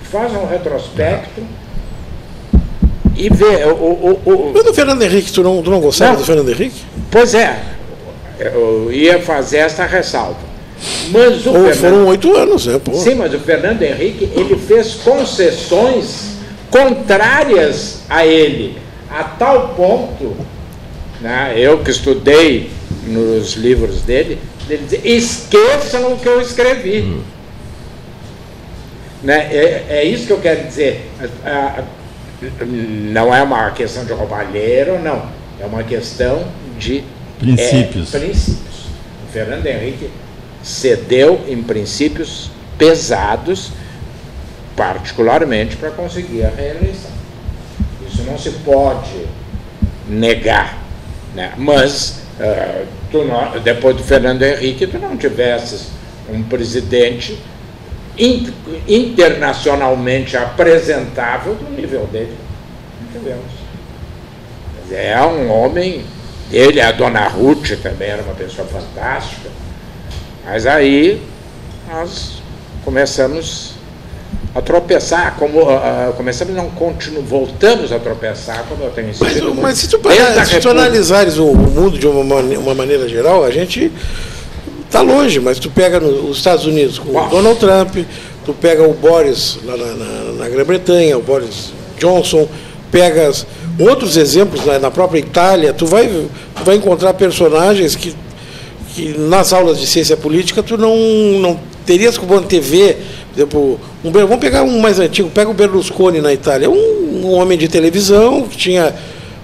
Faz um retrospecto e vê. O, o, o, Mas do Fernando Henrique, tu não, tu não gostava não, do Fernando Henrique? Pois é, eu ia fazer essa ressalva. Mas o Fernando, foram oito anos, né? Pô. Sim, mas o Fernando Henrique ele fez concessões contrárias a ele, a tal ponto, né, eu que estudei nos livros dele, ele dizer, esqueçam o que eu escrevi. Hum. Né? É, é, isso que eu quero dizer. Não é uma questão de roubalheiro, não. É uma questão de princípios. É, princípios. O Fernando Henrique cedeu em princípios pesados, particularmente para conseguir a reeleição. Isso não se pode negar. Né? Mas uh, não, depois do Fernando Henrique, tu não tivesses um presidente internacionalmente apresentável do nível dele. Não tivemos. É um homem, ele, a dona Ruth também era uma pessoa fantástica, mas aí nós começamos a tropeçar, como uh, começamos não continuo, voltamos a tropeçar, como eu tenho insistido. Mas, mas se tu, para, se tu analisares o, mundo de uma, uma maneira geral, a gente está longe, mas tu pega nos Estados Unidos com o Donald Trump, tu pega o Boris na, na, na Grã-Bretanha, o Boris Johnson, pegas outros exemplos na, na, própria Itália, tu vai, tu vai encontrar personagens que, que nas aulas de ciência política tu não, não terias como antever por exemplo, um, vamos pegar um mais antigo, pega o Berlusconi na Itália, um, um homem de televisão, que tinha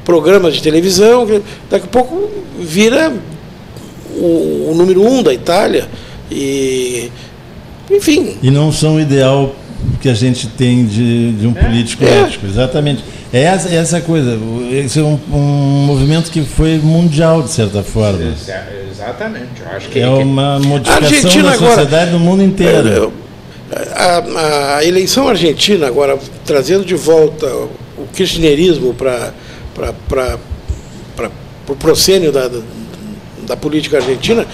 programas de televisão, que daqui a pouco vira o, o número um da Itália. E, enfim. E não são o ideal que a gente tem de, de um é, político é. ético, exatamente. É essa, essa coisa, esse é um, um, movimento que foi mundial, de certa forma. Exatamente. Eu acho que, é uma modificação da sociedade agora, do mundo inteiro. É, é, a, a, eleição argentina, agora trazendo de volta o kirchnerismo para o proscênio da, da, da, política argentina,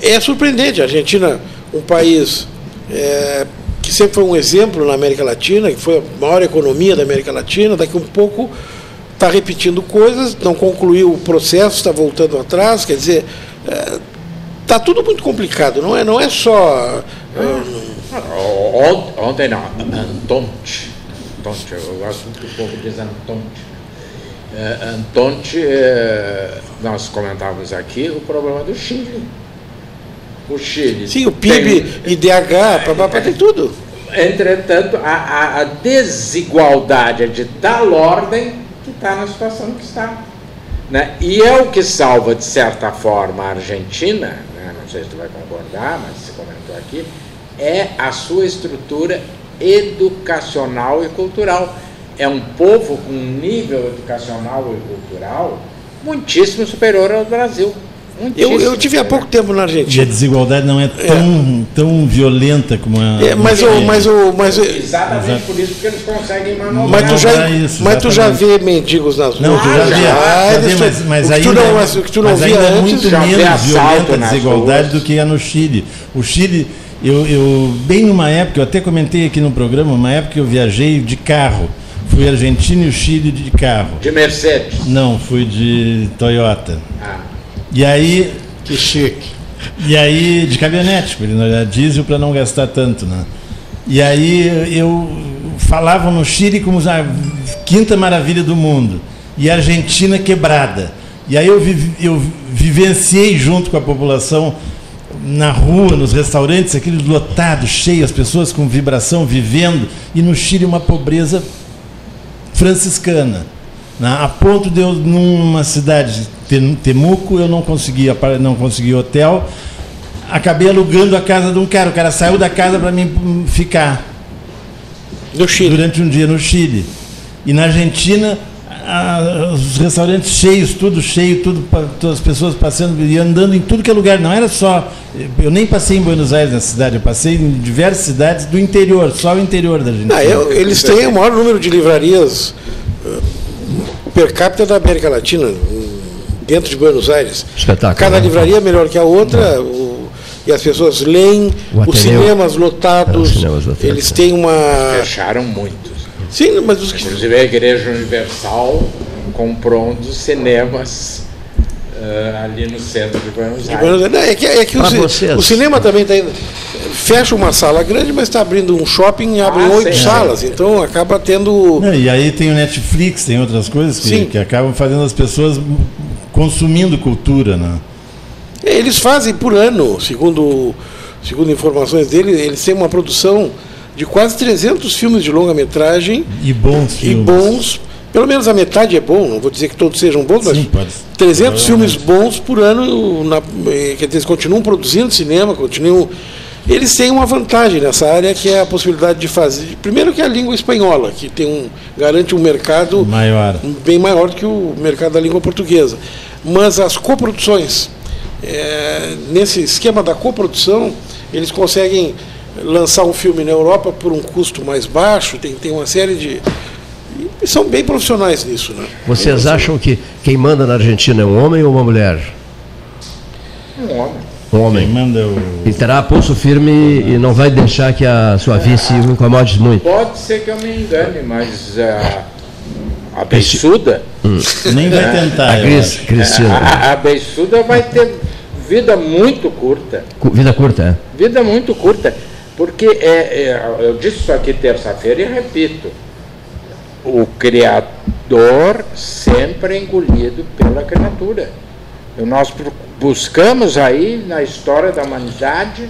é surpreendente. A Argentina, um país é, que sempre foi um exemplo na América Latina, que foi a maior economia da América Latina, daqui um pouco está repetindo coisas, não concluiu o processo, está voltando atrás, quer dizer, está é, tudo muito complicado, não é, não é só. É, Ontem não, Antonte. Antonte, eu gosto muito pouco de Antonte. É, Antonte, nós comentávamos aqui o problema do Chile. O Chile. Sim, o PIB, tem, IDH, papapá, tem tudo. Entretanto, a, a desigualdade é de tal ordem que está na situação que está. Né? E é o que salva, de certa forma, a Argentina, né? não sei se tu vai concordar, mas você comentou aqui, é a sua estrutura educacional e cultural. É um povo com um nível educacional e cultural muitíssimo superior ao Brasil. Eu, eu tive há pouco tempo na Argentina. E a desigualdade não é tão, é. tão violenta como a. É, mas, o, mas, o, mas Exatamente Exato. por isso que eles conseguem manobrar. Mas tu já, isso, mas tu já vê mendigos nas ruas. Não, tu já, vê. Mas, mas, ainda, não, mas, o que tu não mas via é muito menos violenta a desigualdade do que é no Chile. O Chile eu, eu, bem numa época, eu até comentei aqui no programa, uma época que eu viajei de carro. Fui Argentina e o Chile de carro. De Mercedes? Não, fui de Toyota. Ah. E aí. Que chique. E aí, de caminhonete, porque era diesel para não gastar tanto, né? E aí eu falava no Chile como a quinta maravilha do mundo. E a Argentina quebrada. E aí eu, eu vivenciei junto com a população na rua, nos restaurantes, aquele lotado, cheio, as pessoas com vibração, vivendo, e no Chile uma pobreza franciscana. Né? A ponto de eu, numa cidade, Temuco, eu não conseguia, não conseguia hotel, acabei alugando a casa de um cara, o cara saiu da casa para mim ficar. No Chile. Durante um dia no Chile. E na Argentina, os restaurantes cheios, tudo cheio, tudo todas as pessoas passando e andando em tudo que é lugar. Não era só. Eu nem passei em Buenos Aires na cidade, eu passei em diversas cidades do interior, só o interior da Argentina. Ah, eu, eles têm o maior número de livrarias per capita da América Latina, dentro de Buenos Aires. Espetáculo. Cada né? livraria é melhor que a outra. O, e as pessoas leem, os cinemas lotados, cinemas lotados, eles têm uma. Fecharam muito. Sim, mas os Inclusive a Igreja Universal comprou um dos cinemas uh, ali no centro de Buenos Aires. É que, é que o, o, cinema também está fecha uma sala grande, mas está abrindo um shopping e abre Ah, oito sim. salas. Então acaba tendo. Não, e aí tem o Netflix, tem outras coisas que, que acabam fazendo as pessoas consumindo cultura, né? Eles fazem por ano, segundo, segundo informações dele, eles têm uma produção de quase 300 filmes de longa-metragem E bons e filmes. bons. Pelo menos a metade é bom, não vou dizer que todos sejam bons, mas Sim, pode. 300 filmes bons por ano, na, eh, dizer, eles continuam produzindo cinema, continuam. Eles têm uma vantagem nessa área que é a possibilidade de fazer. Primeiro que é a língua espanhola, que tem um, garante um mercado Maior. bem maior do que o mercado da língua portuguesa. Mas as coproduções, eh, nesse esquema da coprodução, eles conseguem lançar um filme na Europa por um custo mais baixo, tem, tem uma série de. E são bem profissionais nisso. Né? Vocês acham que quem manda na Argentina é um homem ou uma mulher? Um homem. Um Quem homem. manda o. E terá pulso firme e não vai deixar que a sua vice o incomode muito. Pode ser que eu me engane, mas ah, a beiçuda, Nem vai tentar. A Cris. Cristina. a, a beiçuda vai ter vida muito curta. Cu- Vida curta, é? Vida muito curta. Porque é, é, eu disse isso aqui terça-feira e repito. O Criador sempre é engolido pela criatura. E nós bu- buscamos aí na história da humanidade,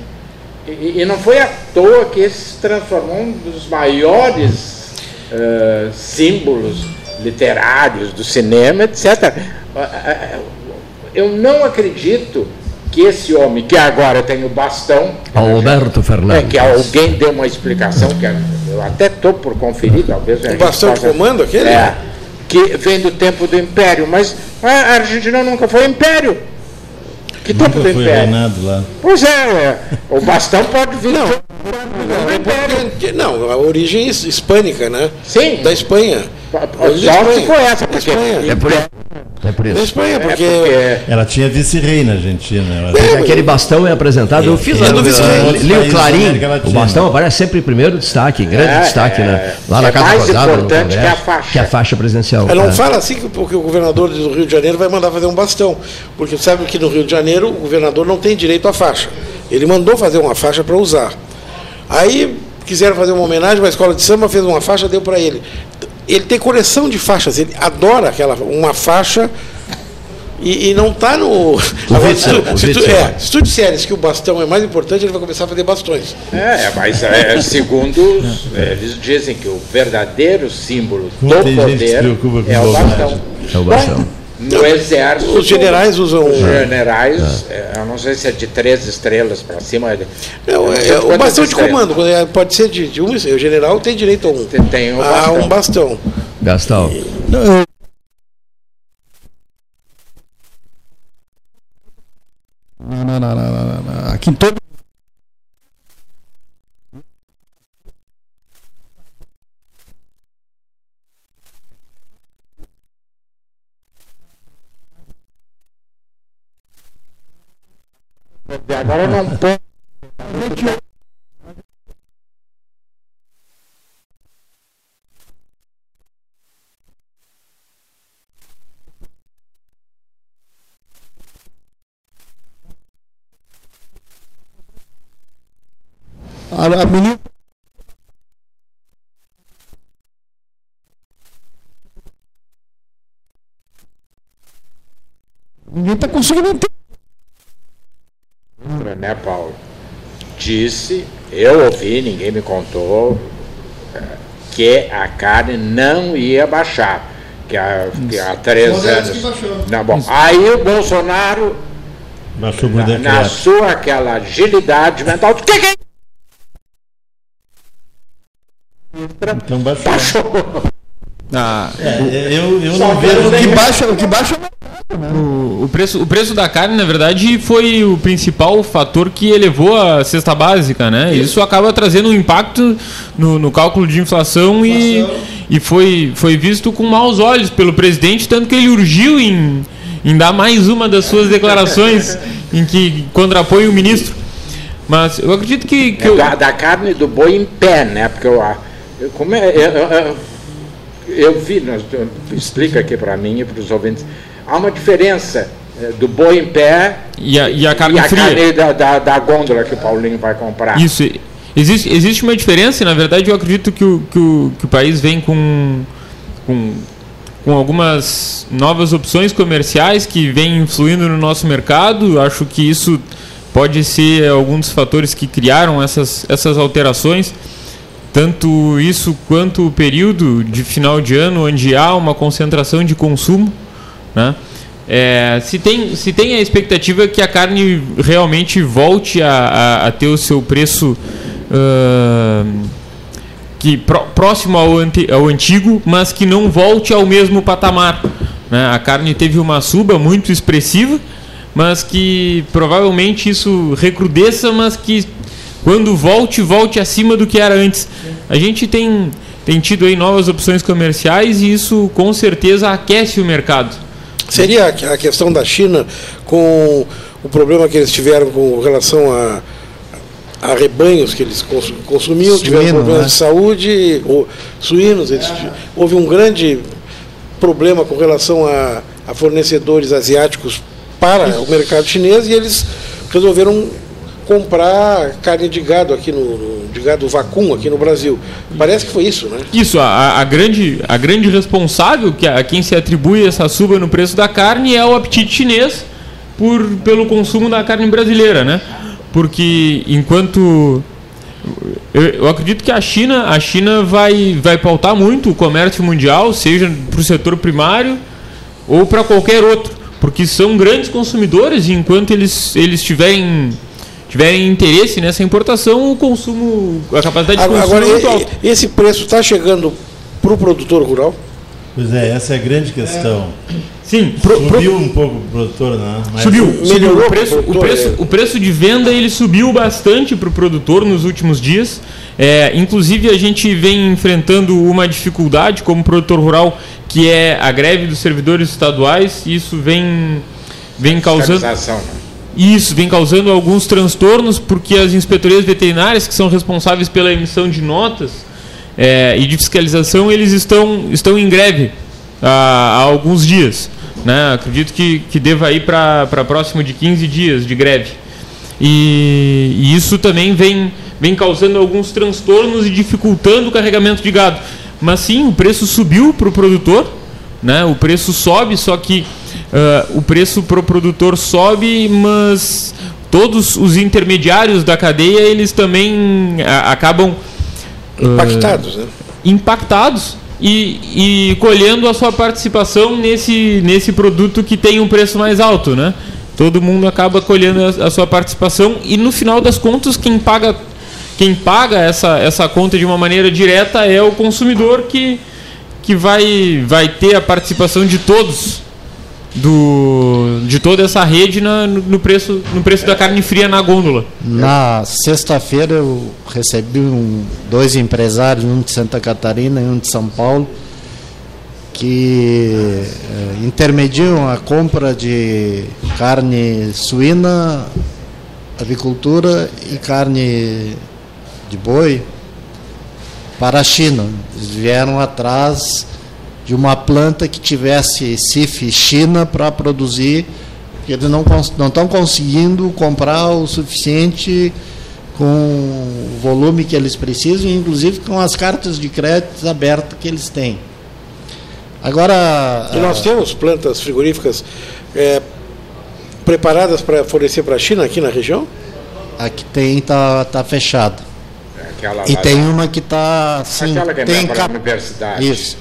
e, e não foi à toa que esse se transformou um dos maiores eh, símbolos literários do cinema, etc. Ah, ah, ah, Eu não acredito que esse homem, que agora tem o bastão, Alberto é, Fernandes. que alguém deu uma explicação, que eu até estou por conferir, talvez. a O bastão de comando, aquele? É, que vem do tempo do Império, mas a Argentina nunca foi Império. Que tempo Nunca do foi Império? lá. Pois é, é, o bastão pode vir Não. do do Império. Porque- Não, a origem é is- hispânica, né? Sim. Da Espanha. Sorte Espanha. foi essa, porque, Espanha. É por isso. É por Da isso. Espanha, é porque. porque Ela tinha vice-rei na Argentina. Ela- Porque aquele bastão é apresentado. Eu fiz É, a, do vice-rei. li o Clarim. O bastão aparece sempre em primeiro destaque, grande É, destaque, é, né? Lá na é Casa mais Rosada, importante que a Congresso, faixa. Que a faixa presidencial. Ela não é. fala assim que- porque o governador do Rio de Janeiro vai mandar fazer um bastão. Porque sabe que no Rio de Janeiro o governador não tem direito à faixa. Ele mandou fazer uma faixa para usar. Aí quiseram fazer uma homenagem, uma escola de samba fez uma faixa, deu para ele. Ele tem coleção de faixas, ele adora aquela uma faixa e, e não está no. Agora, se, tu, se, tu, é, se tu disseres que o bastão é mais importante, ele vai começar a fazer bastões. É, mas é, segundo os- eles dizem que o verdadeiro símbolo Como do poder é o bastão. É o bastão. No exército. Os generais usam. Os generais, é, eu não sei se é de três estrelas para cima. É, não é, sei o bastão de comando, é- pode ser de, de um, o general tem direito a um, Tem- tem o a bastão. um bastão. Gastão. Na- na- na- na- na- na- Aqui em todo. A. Ninguém está conseguindo entender. né, Paulo? Disse, eu ouvi, ninguém me contou, eh, que a carne não ia baixar. Que há, que há três anos. Não, bom, aí o Bolsonaro, na, na sua aquela agilidade mental, que que é Então baixou. baixou? Ah, É, eu, eu Só não vejo O que baixa, o que baixa o, o preço, o preço da carne, na verdade, foi o principal fator que elevou a cesta básica, né? Isso acaba trazendo um impacto no, no cálculo de inflação, E, e foi, foi visto com maus olhos pelo presidente, tanto que ele urgiu em, em dar mais uma das suas declarações em que contrapõe o ministro. Mas eu acredito que, que eu, da, da carne do boi em pé, né? Porque eu, eu, como é, eu, eu, eu vi, nós- explica aqui para mim e para os ouvintes, há uma diferença do boi em pé E a, e a carne e a carne da, da, da gôndola que o Paulinho vai comprar. Isso. Existe, existe uma diferença, e na verdade eu acredito que o, que o, que o país vem com, com, com algumas novas opções comerciais que vêm influindo no nosso mercado. Acho que isso pode ser algum dos fatores que criaram essas, essas alterações. Tanto isso quanto o período de final de ano, onde há uma concentração de consumo. Né? É, se, tem, se tem a expectativa que a carne realmente volte a, a, a ter o seu preço ah, que pró- próximo ao, ante- ao antigo, mas que não volte ao mesmo patamar. né? A carne teve uma suba muito expressiva, mas que provavelmente isso recrudesça, mas que quando volte, volte acima do que era antes. A gente tem, tem tido aí novas opções comerciais e isso com certeza aquece o mercado. Seria a questão da China com o problema que eles tiveram com relação a, a rebanhos que eles cons- consumiam, tiveram Suíno, problemas né? de saúde, ou, suínos, eles houve um grande problema com relação a, a fornecedores asiáticos para o mercado chinês e eles resolveram comprar carne de gado aqui no, no- de gado vacum aqui no Brasil. Parece que foi isso, né? Isso, a, a grande, a grande responsável, que a, quem se atribui essa suba no preço da carne, é o apetite chinês por, pelo consumo da carne brasileira, né? Porque enquanto eu, eu acredito que a China, a China vai, vai pautar muito o comércio mundial, seja para o setor primário ou para qualquer outro, porque são grandes consumidores e enquanto eles, eles tiverem, tiverem interesse nessa importação, o consumo, a capacidade de Agora, consumo agora, é muito alta. esse preço está chegando para o produtor rural? Pois é, essa é a grande questão. Sim, pro- pro- Subiu um pouco o produtor, né? Mas Subiu, subiu. melhorou O preço, pro o, produtor, preço, é. o preço de venda ele subiu bastante para o produtor nos últimos dias. É, inclusive a gente vem enfrentando uma dificuldade como produtor rural, que é a greve dos servidores estaduais. E isso vem, vem causando Né? isso vem causando alguns transtornos porque as inspetorias veterinárias que são responsáveis pela emissão de notas é, e de fiscalização eles estão, estão em greve há, há alguns dias. Né? Acredito que, que deva ir para próximo de 15 dias de greve. E, e isso também vem, vem causando alguns transtornos e dificultando o carregamento de gado. Mas sim, o preço subiu para o produtor, né? o preço sobe, só que ah, o preço para o produtor sobe, mas todos os intermediários da cadeia eles também ah, acabam Impactados, né? impactados e, e colhendo a sua participação nesse, nesse produto que tem um preço mais alto, né? Todo mundo acaba colhendo a, a sua participação e no final das contas quem paga quem paga essa, essa conta de uma maneira direta é o consumidor que, que vai, vai ter a participação de todos do, de toda essa rede na, no, preço, no preço da carne fria na gôndola. Na sexta-feira eu recebi um, dois empresários, um de Santa Catarina e um de São Paulo, que eh, intermediam a compra de carne suína, avicultura e carne de boi para a China. Eles vieram atrás de uma planta que tivesse CIF China para produzir, porque eles não estão conseguindo comprar o suficiente com o volume que eles precisam, inclusive com as cartas de crédito abertas que eles têm. Agora, E nós ah, temos plantas frigoríficas é, preparadas para fornecer para a China aqui na região? a que tem está tá fechada. Aquela E tem uma que está sim, Aquela que é tem cap- universidade. Isso.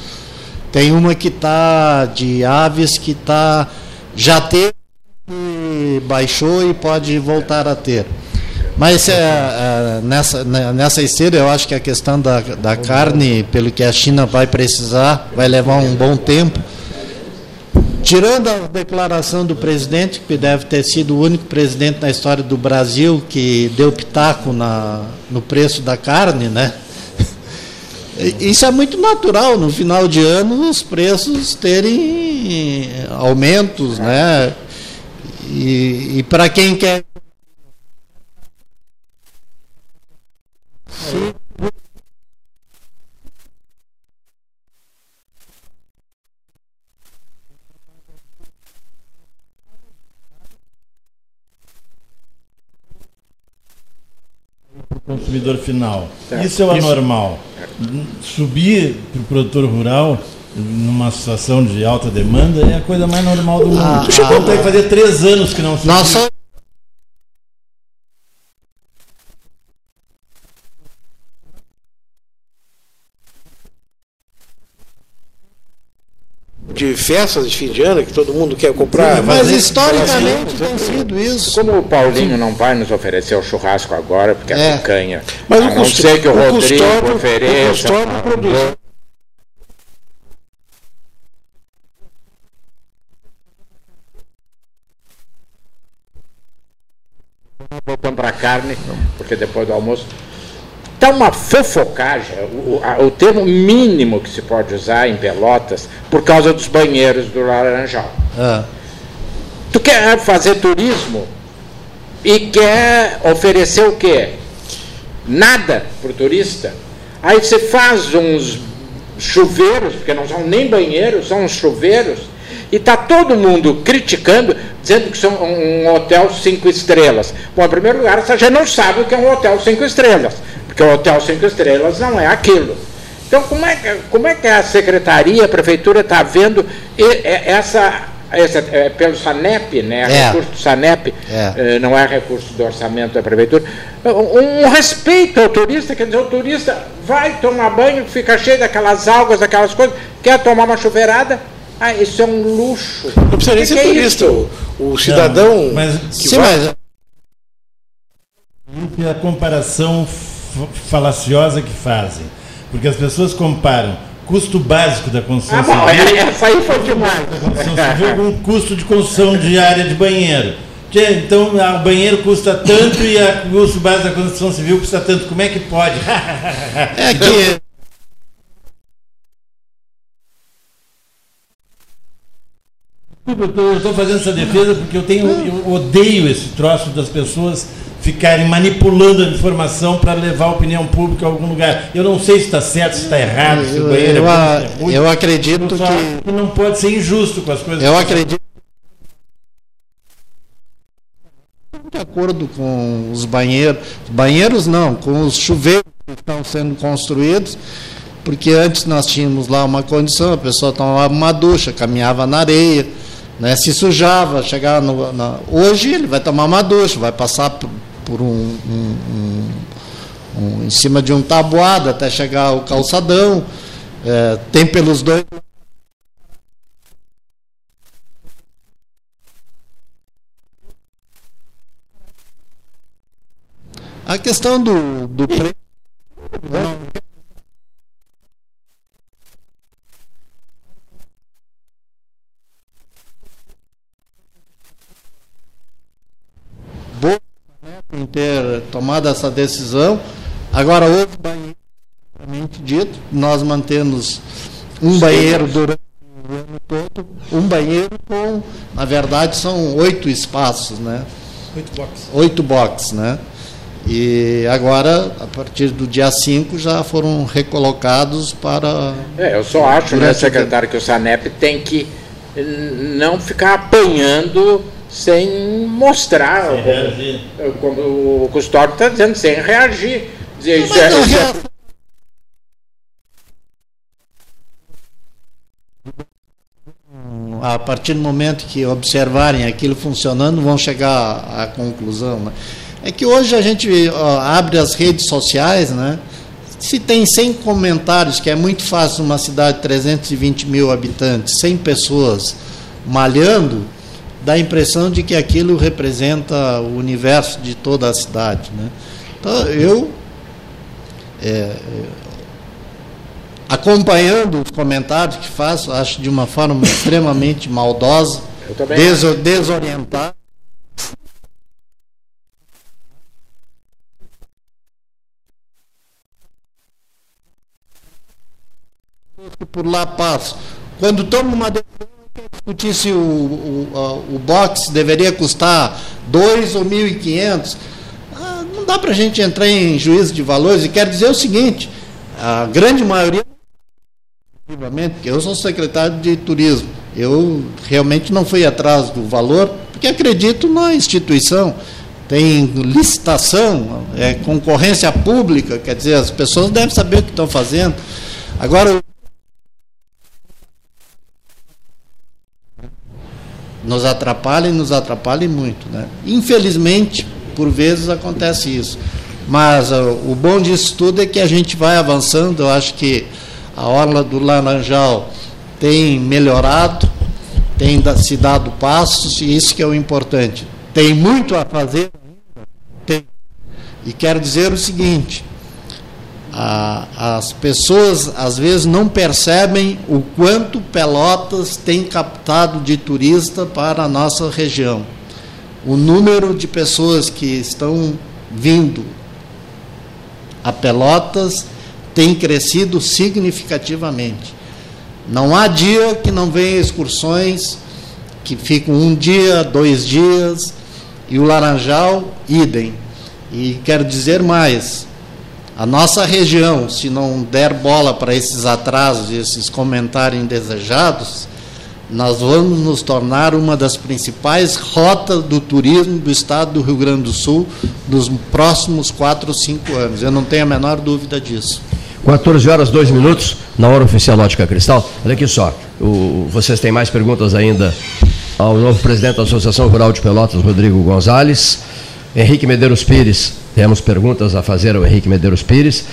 Tem uma que está de aves que está já teve, baixou e pode voltar a ter. Mas é, é, nessa, né, nessa esteira eu acho que a questão da, da carne, pelo que a China vai precisar, vai levar um bom tempo. Tirando a declaração do presidente, que deve ter sido o único presidente na história do Brasil que deu pitaco na, no preço da carne, né? Isso é muito natural no final de ano os preços terem eh, aumentos, né? E, e para quem quer. Consumidor final. Certo. Isso é o anormal. Subir para o produtor rural numa situação de alta demanda é a coisa mais normal do mundo. Ah, então tem que fazer três anos que não subiu. Nós só De festas de fim de ano, que todo mundo quer comprar. Mas fazer- historicamente tem sido isso. Como o Paulinho não vai nos oferecer o churrasco agora, porque é, É. picanha, Mas a o não custo- ser que o, o Rodrigo custódio- o ofereça. custódio produz. Vou comprar carne, porque depois do almoço. Está uma fofocagem, o, a- o termo mínimo que se pode usar em Pelotas, por causa dos banheiros do Laranjal. Ah, Tu quer fazer turismo e quer oferecer o quê? Nada para o turista. Aí você faz uns chuveiros, porque não são nem banheiros, são uns chuveiros, e está todo mundo criticando, dizendo que são um hotel cinco estrelas. Bom, em primeiro lugar, você já não sabe o que é um hotel cinco estrelas, porque o hotel cinco estrelas não é aquilo. Então, como é que, como é que a secretaria, a prefeitura está vendo essa, essa é, pelo SANEP, né, É. recurso do SANEP, É. eh, não é recurso do orçamento da prefeitura, um, um respeito ao turista, quer dizer, o turista vai tomar banho, fica cheio daquelas algas, daquelas coisas, quer tomar uma chuveirada, ah, isso é um luxo. Não precisa nem Que ser é turista. isso? O, o cidadão. Mas que sim, vai- mas a comparação falaciosa que fazem. Porque as pessoas comparam custo básico da construção Ah, bom, civil, é- essa aí foi demais. construção civil com um custo de construção de área de banheiro. Que, então ah, o banheiro custa tanto e o custo básico da construção civil custa tanto. Como é que pode? é que Desculpa, eu estou fazendo essa defesa porque eu tenho, eu odeio esse troço das pessoas ficarem manipulando a informação para levar a opinião pública a algum lugar. Eu não sei se está certo, se está errado, se o eu, banheiro eu, é se é eu acredito Eu que que não pode ser injusto com as coisas. eu acredito de acordo com os banheiros, banheiros não, com os chuveiros que estão sendo construídos, porque antes nós tínhamos lá uma condição, a pessoa tomava uma ducha, caminhava na areia, né, se sujava, chegava no, na, hoje ele vai tomar uma ducha, vai passar por, um, um- um- em cima de um tabuado até chegar ao calçadão, é, tem pelos dois A questão do, do preço. Boa né, em ter tomado essa decisão. Agora, houve banheiro, propriamente dito, nós mantemos um banheiro durante o ano todo, um banheiro com, na verdade, são oito espaços, né? Oito boxes. oito boxes, né? E agora, a partir do dia 5, já foram recolocados para. É, eu só acho, né, secretário, que o SANEP tem que não ficar apanhando sem mostrar, Sem como, reagir. como o custódio está dizendo, sem reagir. Dizer, isso é- a isso é- A partir do momento que observarem aquilo funcionando, vão chegar à conclusão. né? É que hoje a gente ó, abre as redes sociais, né? Se tem 100 comentários, que é muito fácil numa cidade de 320 mil habitantes, 100 pessoas malhando, dá a impressão de que aquilo representa o universo de toda a cidade. Né? Então, eu acompanhando os comentários que faço, acho de uma forma extremamente maldosa, deso- desorientada. por lá passo. Quando tomo uma decisão, discutir se o, o, o box deveria custar 2 ou 1.500. Ah, não dá para a gente entrar em juízo de valores. E quero dizer o seguinte: a grande maioria, porque eu sou secretário de turismo, eu realmente não fui atrás do valor, porque acredito na instituição. tem licitação, é concorrência pública, quer dizer, as pessoas devem saber o que estão fazendo. Agora, nos atrapalha e nos atrapalha muito. Né? Infelizmente, por vezes acontece isso. Mas uh, o bom disso tudo é que a gente vai avançando. Eu acho que a orla do Laranjal tem melhorado, tem se dado passos, e isso que é o importante. Tem muito a fazer ainda? Tem. E quero dizer o seguinte: a- as pessoas às vezes não percebem o quanto Pelotas tem captado de turista para a nossa região. O número de pessoas que estão vindo a Pelotas tem crescido significativamente. Não há dia que não venha excursões que ficam um dia, dois dias, e o Laranjal, idem. E quero dizer mais: a nossa região, se não der bola para esses atrasos e esses comentários indesejados, nós vamos nos tornar uma das principais rotas do turismo do estado do Rio Grande do Sul nos próximos quatro ou cinco anos. Eu não tenho a menor dúvida disso. 14 horas, 2 minutos, na hora oficial Ótica Cristal. Olha aqui só, o- vocês têm mais perguntas ainda ao novo presidente da Associação Rural de Pelotas, Rodrigo Gonzalez. Henrique Medeiros Pires, temos perguntas a fazer ao Henrique Medeiros Pires.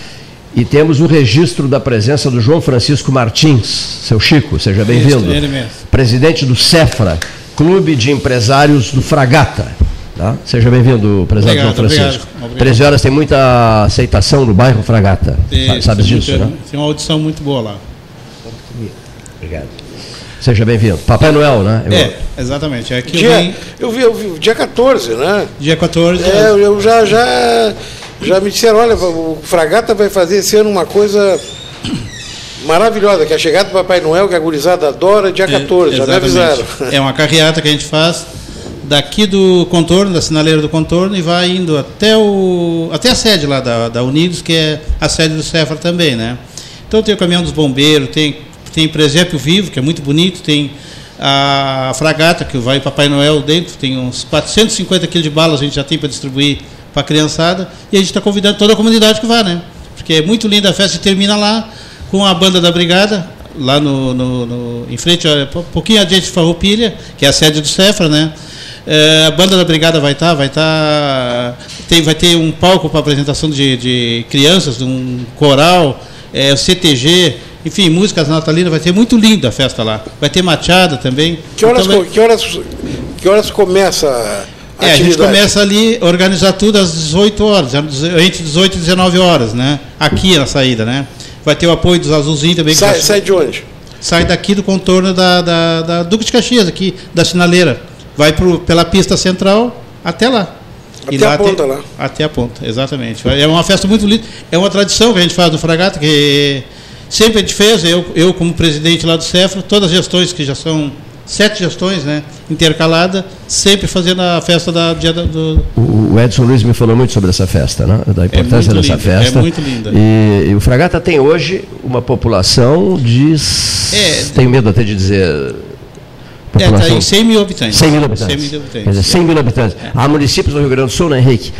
E temos o registro da presença do João Francisco Martins, seu Chico, seja bem-vindo. mesmo. Presidente do CEFRA, Clube de Empresários do Fragata. Tá? Seja bem-vindo, presidente Obrigado, João Francisco. obrigado, obrigado. 13 horas tem muita aceitação no bairro Fragata. Tem- Sabes tem disso, muita- né? Tem uma audição muito boa lá. Obrigado. Seja bem-vindo. Papai Noel, né? Eu- É, exatamente. É que eu Dia, vim eu vi, eu vi, dia 14, né? dia 14. É, eu- eu já, já, já me disseram, olha, o Fragata vai fazer esse ano uma coisa maravilhosa, que é a chegada do Papai Noel, que a gurizada adora, dia 14, já me avisaram. É uma carreata que a gente faz daqui do contorno, da sinaleira do contorno, e vai indo até, o, até a sede lá da, da Unidos, que é a sede do Cefra também, né? Então tem o caminhão dos bombeiros, tem, tem presépio vivo, que é muito bonito, tem a fragata, que vai Papai Noel dentro, tem uns 450 quilos de balas a gente já tem para distribuir para a criançada, e a gente está convidando toda a comunidade que vá, né? Porque é muito linda a festa e termina lá com a banda da brigada, lá no, no- no- em frente, um pouquinho adiante de Farroupilha, que é a sede do Cefra, né? É, a banda da brigada vai estar, vai estar, tem, vai ter um palco para apresentação de, de crianças, um coral, é, o CTG, enfim, músicas natalinas, vai ter muito linda a festa lá. Vai ter machada também. Que horas, Então vai- que horas, que horas começa a é, a gente atividade? começa ali a organizar tudo às 18 horas, entre 18 e 19 horas, né? Aqui na saída, né? Vai ter o apoio dos azulzinhos também. Sai, sai de onde? sai daqui do contorno da, da, da Duque de Caxias, aqui, da sinaleira. Vai pro, pela pista central até lá. Até a ponta tem- lá. Até a ponta, exatamente. É uma festa muito linda. É uma tradição que a gente faz no Fragata, que sempre a gente fez, eu, eu como presidente lá do Cefra, todas as gestões, que já são sete gestões, né, intercalada, sempre fazendo a festa da, dia do, O Edson Luiz me falou muito sobre essa festa, né? da importância muito dessa linda, é festa. muito linda. E, e o Fragata tem hoje uma população de. É. Tenho medo até de dizer. É, tá em 100 mil habitantes. 100 mil habitantes. 100 mil Quer habitantes. dizer, 100 mil habitantes. Há municípios no Rio Grande do Sul, né, Henrique?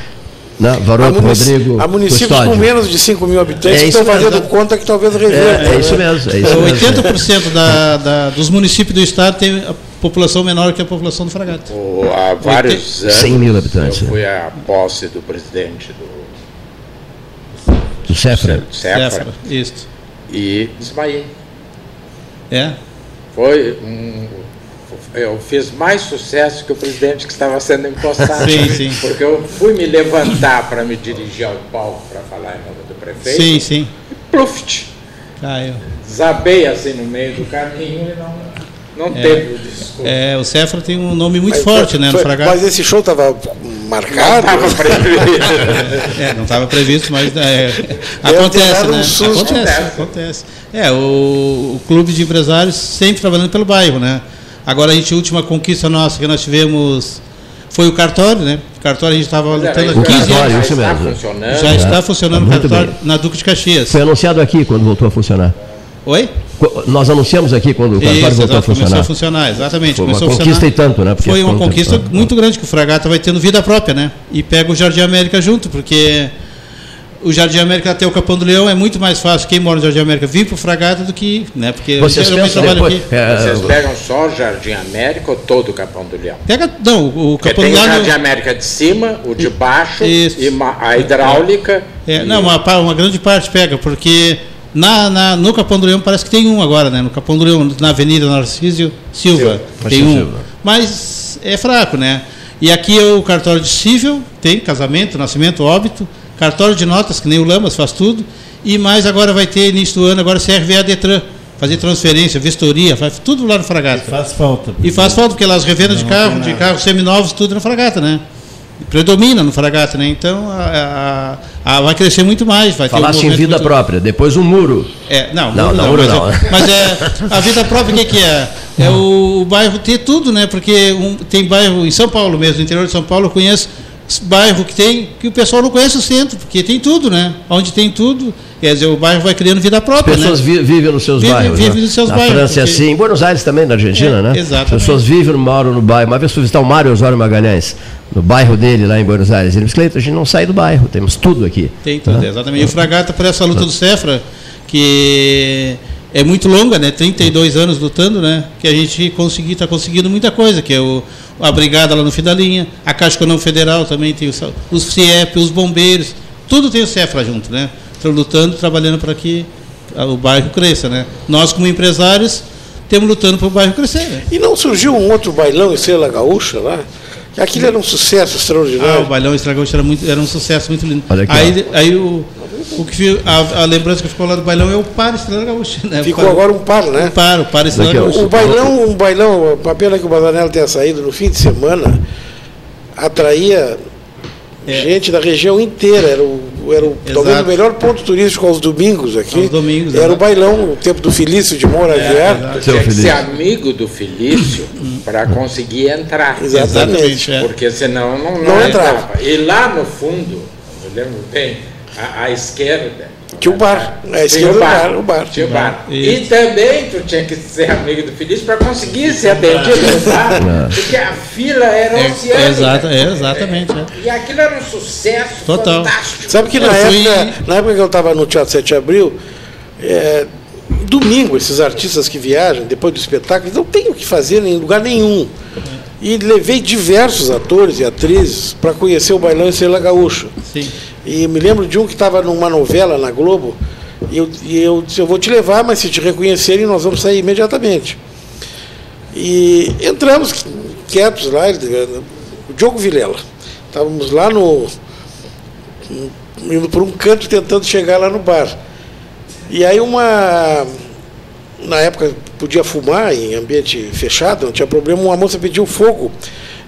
Né? Há, Varoto, Rodrigo. há municípios Custódio. com menos de 5 mil habitantes É que isso estão fazendo mesmo. conta que talvez revertam. É, é isso né? mesmo. É isso Então, mesmo. 80% da, da, dos municípios do estado tem a população menor que a população do Fragata. O- há vários anos 100 mil habitantes, eu né? fui à posse do presidente do Do Cefra. Cefra Cefra, Isso. e desmaiei. É? Foi um, eu fiz mais sucesso que o presidente que estava sendo impostado. Sim, sim. Porque eu fui me levantar para me dirigir ao palco para falar em nome do prefeito. Sim, sim. Pluft! Caiu. Desabei assim no meio do caminho e não, não teve o discurso. É, o Cefra tem um nome muito Mas forte, foi- né, no Fragata. Mas esse show estava marcado? Estava previsto. É, não estava previsto, mas é, acontece, um né? susto. acontece, acontece. É, o, o clube de empresários sempre trabalhando pelo bairro, né? Agora a gente, a última conquista nossa que nós tivemos foi o cartório, né? O cartório a gente estava lutando há O 15 cartório, anos. isso está mesmo. funcionando. Já está funcionando o cartório bem. na Duque de Caxias. Foi anunciado aqui quando voltou a funcionar. Oi? Nós anunciamos aqui quando o cartório Isso, voltou a exato, começou funcionar. a funcionar, exatamente. Foi uma conquista funcionar. e tanto, né? Porque Foi uma conta- conquista ah, muito grande que o Fragata vai tendo vida própria, né? E pega o Jardim América junto, porque o Jardim América até o Capão do Leão é muito mais fácil quem mora no Jardim América vir para o Fragata do que, né? Porque Vocês geralmente depois. aqui. é, Vocês pegam só o Jardim América ou todo o Capão do Leão? Pega, não, o Porque Capão tem do o Leão Jardim América de cima, o de baixo, Isso. e a hidráulica. É, e- não, uma, uma grande parte pega, porque na, na- no Capão do Leão parece que tem um agora, né? No Capão do Leão, na Avenida Narcísio Silva, tem um. Silva. Mas é fraco, né? E aqui é o cartório de cível, tem casamento, nascimento, óbito, cartório de notas, que nem o Lamas faz tudo, e mais agora vai ter, início do ano, agora CRVA Detran, fazer transferência, vistoria, faz tudo lá no Fragata. Faz falta. E faz falta, porque lá as revendas de carro, de carros seminovos, tudo na fragata, né? Predomina no fragata, né? Então a, a- a- vai crescer muito mais. Vai ter um Falasse em vida muito- própria, depois um muro. É, não, Não, muro não, muro mas, não. É, mas é a vida própria o que, que é? É o, o bairro ter tudo, né? Porque um- tem bairro em São Paulo mesmo, no interior de São Paulo, eu conheço bairro que tem que o pessoal não conhece o centro, porque tem tudo, né? Onde tem tudo, quer dizer, o bairro vai criando vida própria, pessoas né? vi- vivem nos seus Vivem- bairros. vivem né? nos seus na bairros, França é porque- assim, em Buenos Aires também, na Argentina, É, né? exatamente. As pessoas vivem, moram no bairro. Uma vez fui visitar o Mário Osório Magalhães, no bairro dele, lá em Buenos Aires. Ele disse, Cleiton, a gente não sai do bairro, temos tudo aqui. Tem tudo, Né? exatamente. E o Fragata, por essa luta do Cefra, que é muito longa, né? 32 anos lutando, né? Que a gente está conseguindo muita coisa, que é o, a brigada lá no fim da linha, a Caixa Econômica Federal também tem os, os CIEP, os bombeiros, tudo tem o Cefra junto, né? Estão lutando, trabalhando para que o bairro cresça, né? Nós, como empresários, temos lutando para o bairro crescer, né? E não surgiu um outro bailão em Estrela Gaúcha lá? Aquilo era um sucesso Ah, extraordinário. o Bailão Estragaúcho era, muito, era um sucesso muito lindo. Olha aqui, aí aí o, o que a, a lembrança que ficou lá do Bailão é o Par Estrela Gaúcha. Né? Ficou par, agora um par, né? O Par, o Par Estrela. Gaúcha. O bailão, um bailão, a pena que o Bazanello tenha saído no fim de semana, atraía É. gente da região inteira. Era o, era o talvez o melhor ponto turístico aos domingos aqui. Aos domingos, era o bailão, o tempo do Felício de Moura Aguiar. exato. Tu tinha que ser amigo do Felício para conseguir entrar. Exatamente. é. Porque senão não, não, Não entrava. entrava. E lá no fundo, eu lembro bem, à, à esquerda. Tinha o bar. À Tinha esquerda o do bar. bar, o bar. Tinha o bar. E também tu tinha que ser amigo do Felício para conseguir ser atendido no bar. Porque a fila era É, oceânica. exato, é, exatamente. é. E aquilo era um sucesso Total. fantástico. Sabe que na fui- época, na época que eu estava no Teatro 7 de Abril, é, domingo, esses artistas que viajam depois do espetáculo, não tem o que fazer em lugar nenhum. E levei diversos atores e atrizes para conhecer o Bailão Estrela Gaúcha. Sim. E me lembro de um que estava numa novela na Globo, e eu, e eu disse, eu vou te levar, mas se te reconhecerem, nós vamos sair imediatamente. E entramos quietos lá, o Diogo Vilela. Estávamos lá no. indo por um canto tentando chegar lá no bar. E aí uma. Na época podia fumar em ambiente fechado, não tinha problema, uma moça pediu fogo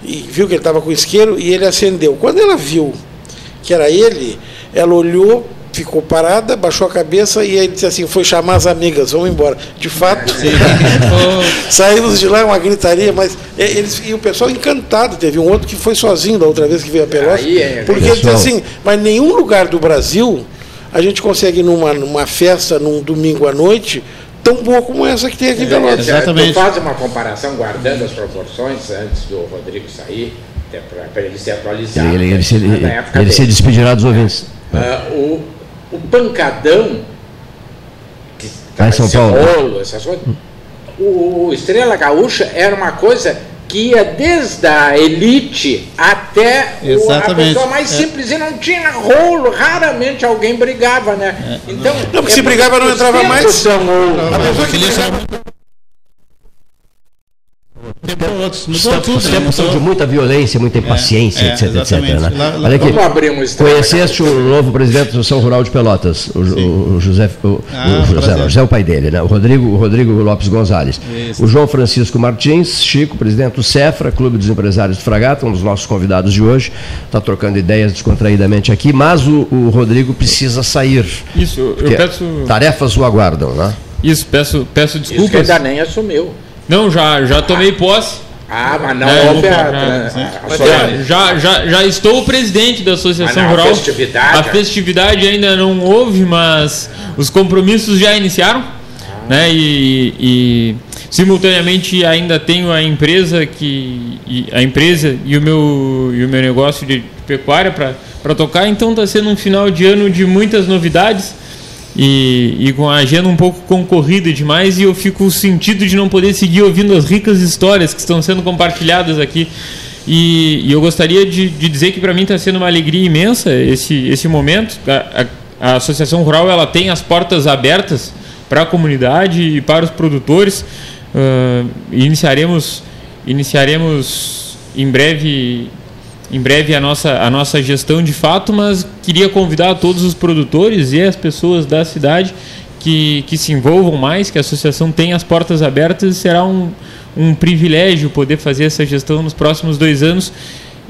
e viu que ele estava com isqueiro e ele acendeu. Quando ela viu que era ele, ela olhou, ficou parada, baixou a cabeça e ele disse assim, foi chamar as amigas, vamos embora. De fato, saímos de lá uma gritaria, mas e- eles, e o pessoal encantado, teve um outro que foi sozinho da outra vez que veio a Pelotas, Aí é- porque ele disse assim, mas nenhum lugar do Brasil a gente consegue numa, numa festa, num domingo à noite, tão boa como essa que tem aqui em Pelotas. Exatamente. Tu faz uma comparação guardando as proporções antes do Rodrigo sair, para ele se atualizar. Ele, ele, se, ele, ele se despedirá dos ouvintes. Ah, o, o pancadão que em São esse Paulo. rolo, essas coisas, o, o Estrela Gaúcha era uma coisa que ia desde a elite até o, a pessoa mais É. simples e não tinha rolo, raramente alguém brigava, né? Então, Não, porque se brigava não entrava mais. são. A pessoa que brigava- Mudou outros, mudou Os tudo. né? tempos são de Mudou. muita violência, muita impaciência, é, etc, etc. exatamente. Né? Lá- lá- Olha aqui, Vamos abrir um conheceste o novo presidente da Associação Rural de Pelotas, o, o- o José, o, Ah, o José, José é o pai dele, né? o, Rodrigo, o Rodrigo Lopes Gonzalez. Isso. O João Francisco Martins, Chico, presidente do CEFRA, Clube dos Empresários de Fragata, um dos nossos convidados de hoje, está trocando ideias descontraídamente aqui, mas o, o Rodrigo precisa sair. Isso, eu peço. Tarefas o aguardam, né? Isso, peço, peço Isso que desculpas. ainda nem assumiu. Não, já, já tomei posse. Ah, mas não É, houve a, já- a, a Já, já, já, estou o presidente da Associação não, a Rural. festividade- A festividade ainda não houve, mas os compromissos já iniciaram. né? E, e simultaneamente ainda tenho a empresa que e a empresa e o meu e o meu negócio de pecuária para tocar. Então está sendo um final de ano de muitas novidades e, e com a agenda um pouco concorrida demais e eu fico sentido de não poder seguir ouvindo as ricas histórias que estão sendo compartilhadas aqui. E, e eu gostaria de, de dizer que para mim está sendo uma alegria imensa esse, esse momento. A, a, a Associação Rural ela tem as portas abertas para a comunidade e para os produtores. Uh, iniciaremos, iniciaremos em breve, em breve a nossa, a nossa gestão de fato, mas queria convidar todos os produtores e as pessoas da cidade que, que se envolvam mais, que a associação tenha as portas abertas e será um, um privilégio poder fazer essa gestão nos próximos dois anos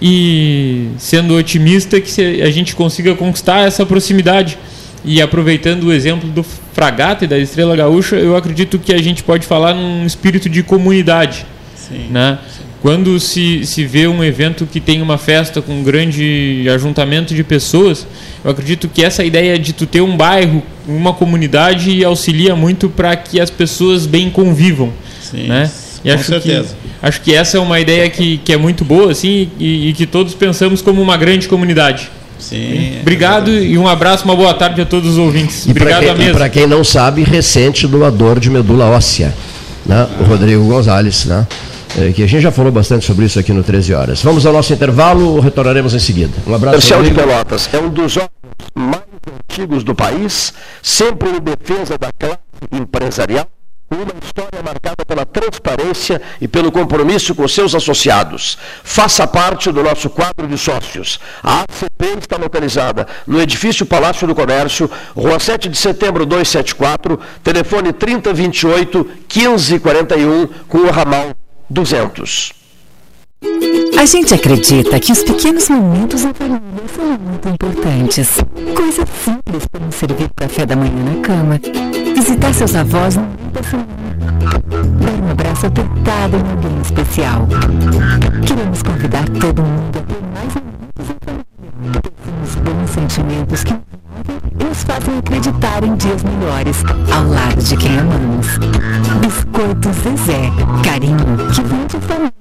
e sendo otimista que a gente consiga conquistar essa proximidade e aproveitando o exemplo do Fragata e da Estrela Gaúcha, eu acredito que a gente pode falar num espírito de comunidade. Sim, né? Quando se, se vê um evento que tem uma festa com um grande ajuntamento de pessoas, eu acredito que essa ideia de tu ter um bairro, uma comunidade, auxilia muito para que as pessoas bem convivam. Sim, né? E com acho certeza. Que, acho que essa é uma ideia que, que é muito boa assim, e, e que todos pensamos como uma grande comunidade. Sim. Obrigado é e um abraço, uma boa tarde a todos os ouvintes. E Obrigado quem, a mesa. Para quem não sabe, recente doador de medula óssea, né? o Rodrigo Gonzalez, né? É, que a gente já falou bastante sobre isso aqui no 13 Horas. Vamos ao nosso intervalo, retornaremos em seguida. Um abraço. Comercial de Pelotas é um dos órgãos mais antigos do país, sempre em defesa da classe empresarial uma história marcada pela transparência e pelo compromisso com seus associados. Faça parte do nosso quadro de sócios. A ACP está localizada no edifício Palácio do Comércio, Rua 7 de Setembro 274, telefone 3028 1541 com o ramal 200. A gente acredita que os pequenos momentos em família são muito importantes. Coisas simples como servir café da manhã na cama, visitar seus avós no da dar um abraço apertado em alguém especial. Queremos convidar todo mundo a ter mais momentos sentimentos que e nos fazem acreditar em dias melhores, ao lado de quem amamos. Biscoito Zezé, carinho que vem de família.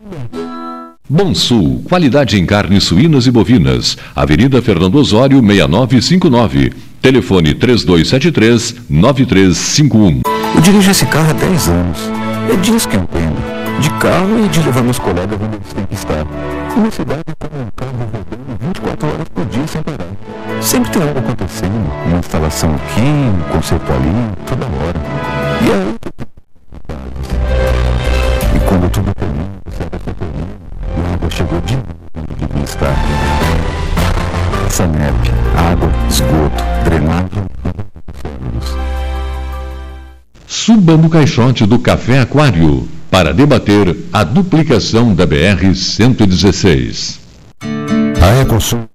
Bom Sul, qualidade em carnes suínas e bovinas. Avenida Fernando Osório, 6959. Telefone 3273-9351. Eu dirijo esse carro há 10 anos. É disso que eu entendo. De carro e de levar meus colegas onde eles têm que estar. Uma cidade com Sempre tem algo acontecendo. Uma instalação aqui, um concerto ali, toda hora. E aí... E quando tudo termina, você vai termina a água chegou de onde devia estar. Sanep, água, esgoto, drenagem. Suba no caixote do Café Aquário para debater a duplicação da BR-116. A Ecosul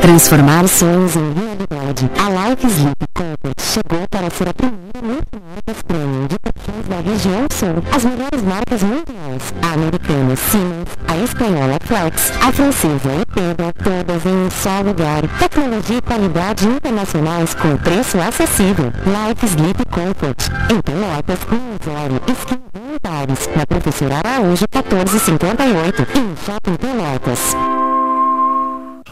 Transformar sonhos em realidade. A Life Sleep Company chegou para ser a primeira multimarcas premium de perfis da região sul. As melhores marcas mundiais. A americana Siemens, a espanhola Flex, a francesa Epeda, todas em um só lugar. Tecnologia e qualidade internacionais com preço acessível. Life Sleep Comfort. Em Pelotas, Osório, esquina Voluntários. Na Professora Araújo, 1458. Em Shopping Pelotas.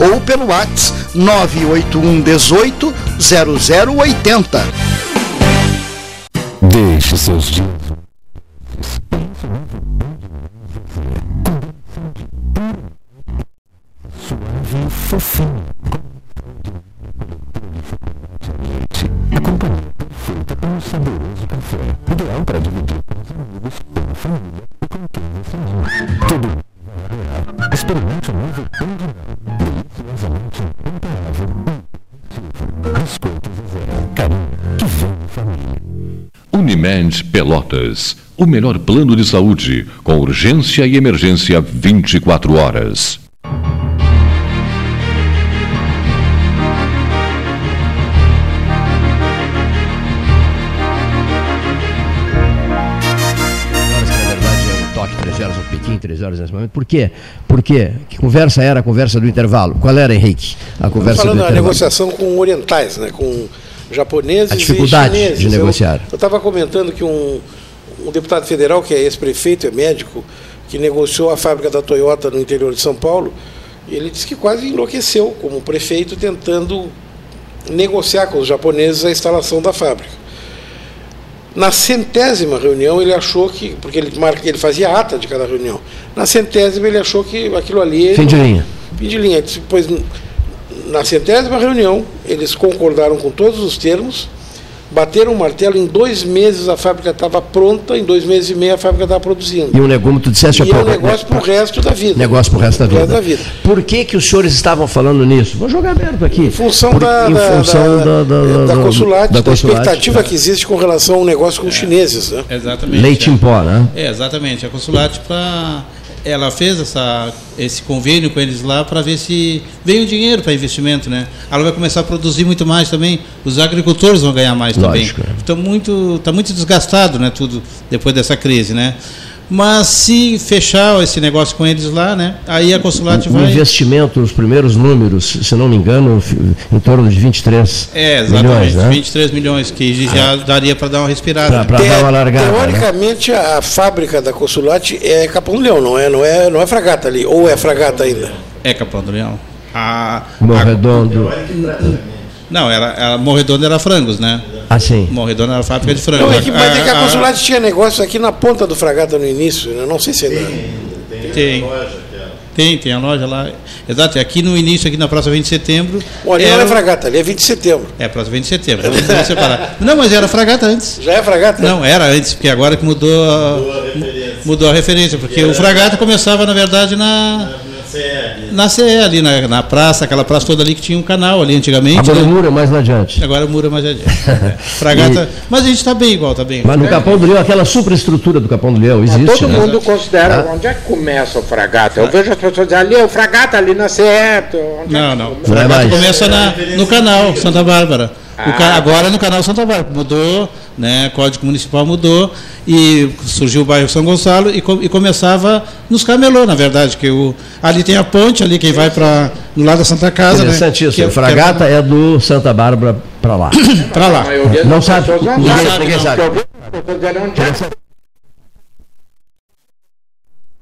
ou pelo WhatsApp 981 18 0080. Deixe seus dias. Suave fofinho. Pelotas. O melhor plano de saúde, com urgência e emergência 24 horas. horas, que na verdade é o toque 3 horas, o Pequim 3 horas nesse momento. Por quê? Por quê? Que conversa era a conversa do intervalo? Qual era, Henrique? A Estamos conversa do falando da intervalo. negociação com orientais, né, com japoneses A dificuldade e chineses. de negociar. Eu estava comentando que um, um deputado federal, que é ex-prefeito, é médico, que negociou a fábrica da Toyota no interior de São Paulo, ele disse que quase enlouqueceu como prefeito tentando negociar com os japoneses a instalação da fábrica. Na centésima reunião ele achou que, porque ele marca, ele fazia ata de cada reunião. Na centésima ele achou que aquilo ali Fim de linha. Fim de linha. Ele disse, Pois na centésima reunião eles concordaram com todos os termos, bateram o martelo, em dois meses a fábrica estava pronta, em dois meses e meio a fábrica estava produzindo. E um negócio, tu disseste E é um negócio para o resto da vida. Negócio pro resto da vida. resto da vida. Por que, que os senhores estavam falando nisso? Vou jogar aberto aqui. Em função, Por- da, em da, função da, da, da, da da- consulate, da, da consulate, expectativa é. que existe com relação ao negócio com os chineses. Né? Exatamente. Leite em pó, né? É, exatamente. A Consulate para ela fez essa, esse convênio com eles lá para ver se vem o dinheiro para investimento, né? Ela vai começar a produzir muito mais também. Os agricultores vão ganhar mais Lógico, também. Então muito, tá muito desgastado, né? Tudo depois dessa crise, né? Mas se fechar esse negócio com eles lá, né? Aí a Consulate O vai investimento, os primeiros números, se não me engano, em torno de 23 É, exatamente. milhões, né? 23 milhões, que já daria para dar uma respirada. Pra- pra dar uma largada, né? Teoricamente, a fábrica da Consulate é Capão do Leão, não é, não é, não é fragata ali, ou é fragata ainda? É Capão do Leão. A, Morredondo. Não, era, era Morredondo era frangos, né? Ah, sim. Morredondo era fábrica de frangos. Não, é que, mas é que a Ah, tinha negócio aqui na ponta do fragata no início, né? não sei se ainda. Tem. Tem, tem a loja lá. Exato, é aqui no início, aqui na Praça 20 de Setembro. Bom, ali não era- é fragata, ali é 20 de setembro. É, Praça 20 de Setembro. é muito separado. Não, mas era fragata antes. Já é fragata? Não, era antes, porque agora que mudou a, mudou a referência. Porque o fragata começava, na verdade, na. Na CE, ali na, na praça, aquela praça toda ali que tinha um canal ali antigamente. Agora o né? muro é mais adiante. Agora o muro é mais adiante. É. Fragata. Mas a gente está bem igual, está bem. Mas no Capão do Leão, aquela superestrutura do Capão do Leão existe, Todo né? mundo considera Ah. onde é que começa o fragata. Eu vejo as pessoas dizendo ali, é o fragata ali na CE. é Não, não. O fragata começa na, no canal Santa Bárbara. Ah. agora é no canal Santa Bárbara. Mudou, né? Código Municipal mudou e surgiu o bairro São Gonçalo e, e começava nos camelô, na verdade, que o, ali tem a ponte, ali quem vai para no lado da Santa Casa, né? Interessante isso. Que é- o Fragata é do Santa Bárbara pra lá. Para lá. Não sabe, não ninguém- sabe, ninguém não, sabe. é que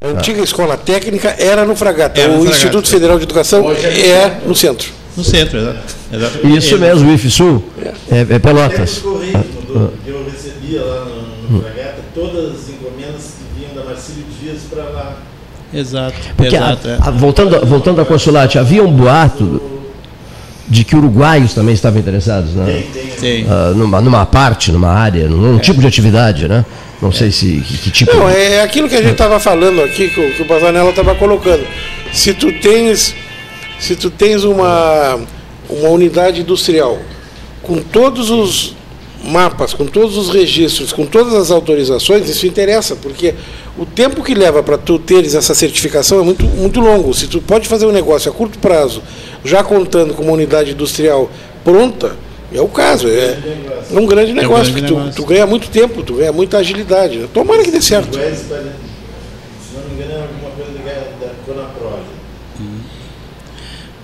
A antiga escola técnica era no fragata. Era no o Fragata. Instituto Federal de Educação é no centro. No centro, exato. Isso mesmo, o IFSUL é, é Pelotas. Correio mudou, porque eu recebia lá no, no Fragata todas as encomendas que vinham da Marcílio Dias para lá. Exato, Porque a- exato. é. a- voltando, voltando à consulate, havia um boato de que uruguaios também estavam interessados, né? Tem. Ah, numa, numa parte, numa área, num, num tipo de atividade, né? Não sei se que, que tipo. Não, é aquilo que a gente estava falando aqui, que o, que o Bazanella estava colocando. Se tu tens, se tu tens uma, uma unidade industrial com todos os, mapas, com todos os registros, com todas as autorizações, isso interessa, porque o tempo que leva para tu teres essa certificação é muito, muito longo. Se tu pode fazer um negócio a curto prazo, já contando com uma unidade industrial pronta, é o caso. É, é um grande negócio, grande porque tu, negócio. tu ganha muito tempo, tu ganha muita agilidade. Tomara que dê certo. Se não me engano, é alguma coisa da, da Conaprole.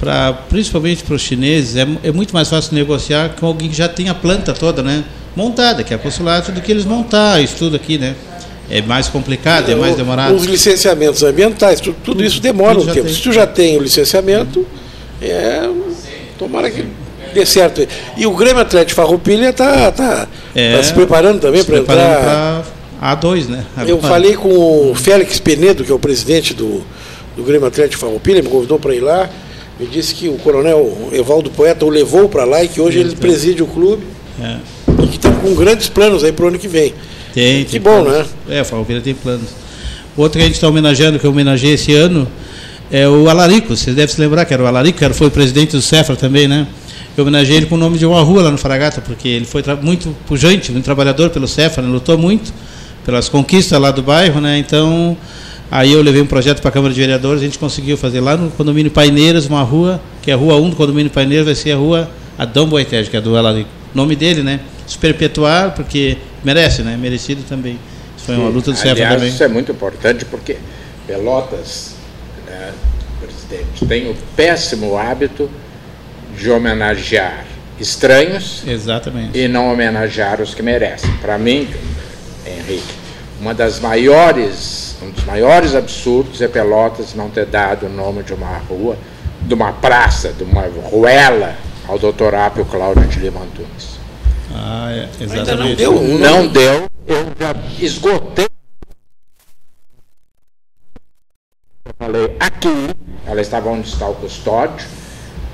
Pra, principalmente para os chineses, é, é muito mais fácil negociar com alguém que já tem a planta toda né, montada, que é a postulado, do que eles montar isso tudo aqui. Né? É mais complicado, é mais demorado. Os licenciamentos ambientais, tu- tudo, isso demora tudo um tempo. tem. Se tu já tem o licenciamento, é, tomara que dê certo. E o Grêmio Atlético Farroupilha está tá, É, tá se preparando também para entrar. pra A2, né? Eu Agora. falei com o Félix Penedo, que é o presidente do, do Grêmio Atlético Farroupilha, me convidou para ir lá. Me disse que o coronel Evaldo Poeta o levou para lá e que hoje ele preside o clube É. e que estão com grandes planos aí para o ano que vem. Tem, Que tem bom, planos. né? É, o Farroupilha tem planos. Outro que a gente está homenageando, que eu homenageei esse ano, é o Alarico. Você deve se lembrar que era o Alarico, que foi presidente do Cefra também, né? Eu homenageei ele com o nome de uma rua lá no Fragata, porque ele foi muito pujante, muito trabalhador pelo Cefra, né? lutou muito pelas conquistas lá do bairro, né? Então, aí eu levei um projeto para a Câmara de Vereadores, a gente conseguiu fazer lá no condomínio Paineiras, uma rua, que é a rua 1 do condomínio Paineiras, vai ser a rua Adão Boitege, que é do. O nome dele, né? Se perpetuar, porque merece, né? Merecido também. Isso foi uma luta do Aliás, também. isso é muito importante porque Pelotas, né, presidente, tem o péssimo hábito de homenagear estranhos Exatamente. e não homenagear os que merecem. Para mim, Henrique, uma das maiores, um dos maiores absurdos é Pelotas não ter dado o nome de uma rua, de uma praça, de uma ruela ao doutor Apio Cláudio de Lima Antunes. Ah, é, não exatamente. deu? Não deu, eu já esgotei. Eu falei aqui, ela estava onde está o custódio,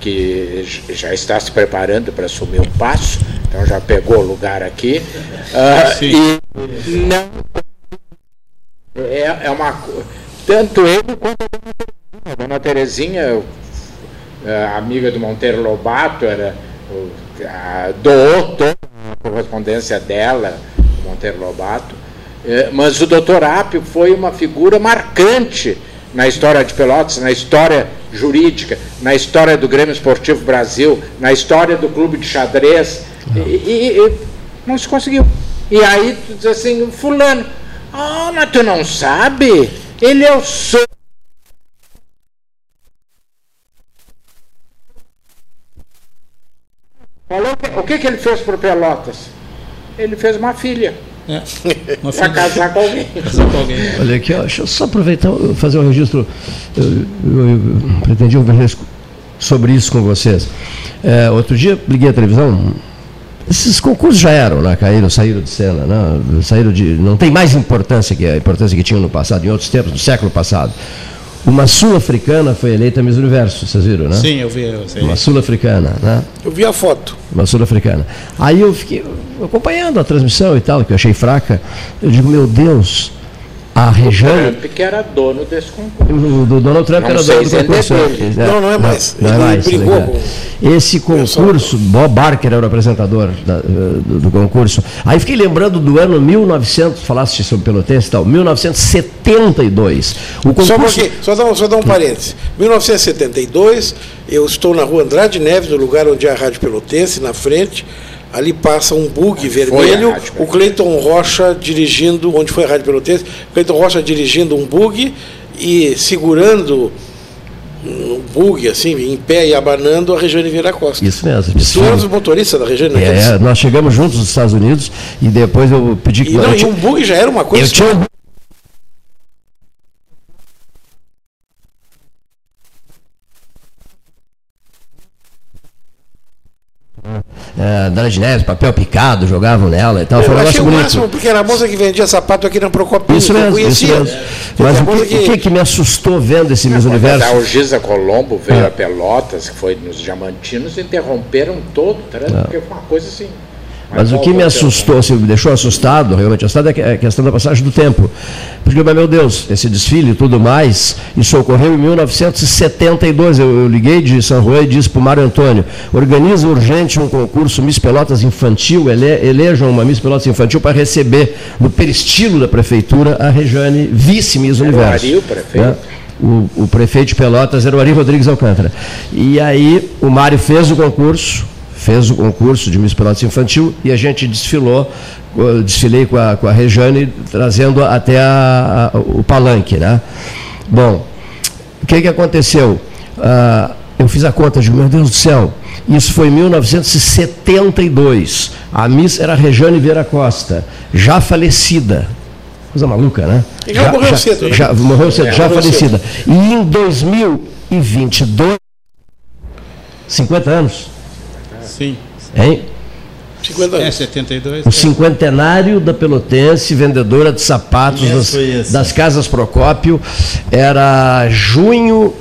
que já está se preparando para assumir o passo, então já pegou o lugar aqui. Ah, e não. É, é uma. Tanto ele quanto a dona Terezinha. A dona Terezinha, eh, amiga do Monteiro Lobato, era, a- doou toda a correspondência dela, Monteiro Lobato. Eh, Mas o doutor Apio foi uma figura marcante na história de Pelotas, na história jurídica, na história do Grêmio Esportivo Brasil, na história do clube de xadrez. E, e- e não se conseguiu. E aí tu diz assim, fulano, ah, mas tu não sabe? Ele é o que- o que, que ele fez por Pelotas? Ele fez uma filha. É. Para casar com alguém. casar com alguém. Olha aqui, ó, deixa eu só aproveitar e fazer um registro. Eu, eu- eu pretendi um registro sobre isso com vocês. É, outro dia liguei a televisão. Esses concursos já eram, né? Caíram, saíram de cena, né? Saíram de. Não tem mais importância que a importância que tinham no passado, em outros tempos, no século passado. Uma sul-africana foi eleita Miss Universo, vocês viram, né? Sim, eu vi. Eu sei. Uma sul-africana, né? Eu vi a foto. uma sul-africana. Aí eu fiquei acompanhando a transmissão e tal, que eu achei fraca. Eu digo, meu Deus, a Rejane. Trump que era dono desse concurso. O do Donald Trump Não era dono do é concurso. né? Não, não é mais. Não, é Ele mais, brigou com- Esse concurso, Bob Barker era o apresentador da- do, do concurso. Aí fiquei lembrando do ano 1900, falaste sobre Pelotense e tal, 1972. O concurso. Só um pouquinho, só dar, um- só dar um parênteses. 1972, eu estou na rua Andrade Neves, no lugar onde é a Rádio Pelotense, na frente. Ali passa um bug vermelho, Rádio o Cleiton Rocha dirigindo, onde foi a Rádio Pelotense, o Cleiton Rocha dirigindo um bug e segurando um bug, assim, em pé e abanando a Regiane Vieira Costa. Isso mesmo. Tu eras o motorista da Regiane É, é, nós chegamos juntos nos Estados Unidos e depois eu pedi que. E, não, eu e tinha- um bug já era uma coisa. eu tinha um É, Dana de Neves, papel picado, jogavam nela e tal. Foi um Eu achei negócio o bonito. máximo, porque era a moça que vendia sapato aqui na Procopio. Isso que eu mesmo, isso conhecia. mesmo. Mas o que, o que que me assustou vendo esse Miss Quando Universo? a Algisa Colombo veio Ah. a Pelotas, que foi nos Diamantinos, interromperam todo, tá? Ah. porque foi uma coisa assim. Mas o que me assustou, assim, me deixou assustado, realmente assustado, é é a questão da passagem do tempo. Porque, meu Deus, esse desfile e tudo mais, isso ocorreu em 1972. Eu, eu liguei de São Juan e disse para o Mário Antônio: organiza urgente um concurso Miss Pelotas Infantil, ele, elejam uma Miss Pelotas Infantil para receber no peristilo da prefeitura a Rejane vice-Miss Universo. Ari o prefeito? né? O, o prefeito de Pelotas era o Ari Rodrigues Alcântara. E aí o Mário fez o concurso, fez o concurso de Miss Pelotas Infantil e a gente desfilou, desfilei com a, com a Rejane, trazendo até a- a- o palanque. Né? Bom, o que, que aconteceu? Ah, eu fiz a conta, digo, meu Deus do céu, isso foi em 1972. A Miss era Rejane Vieira Costa, já falecida. Coisa maluca, né? E já morreu cedo, né? Já, morreu cedo, É, já morreu falecida. E em 2022, 50 anos, Sim. hein? 50 É, anos. 72. O cinquentenário da Pelotense, vendedora de sapatos das, das Casas Procópio, era junho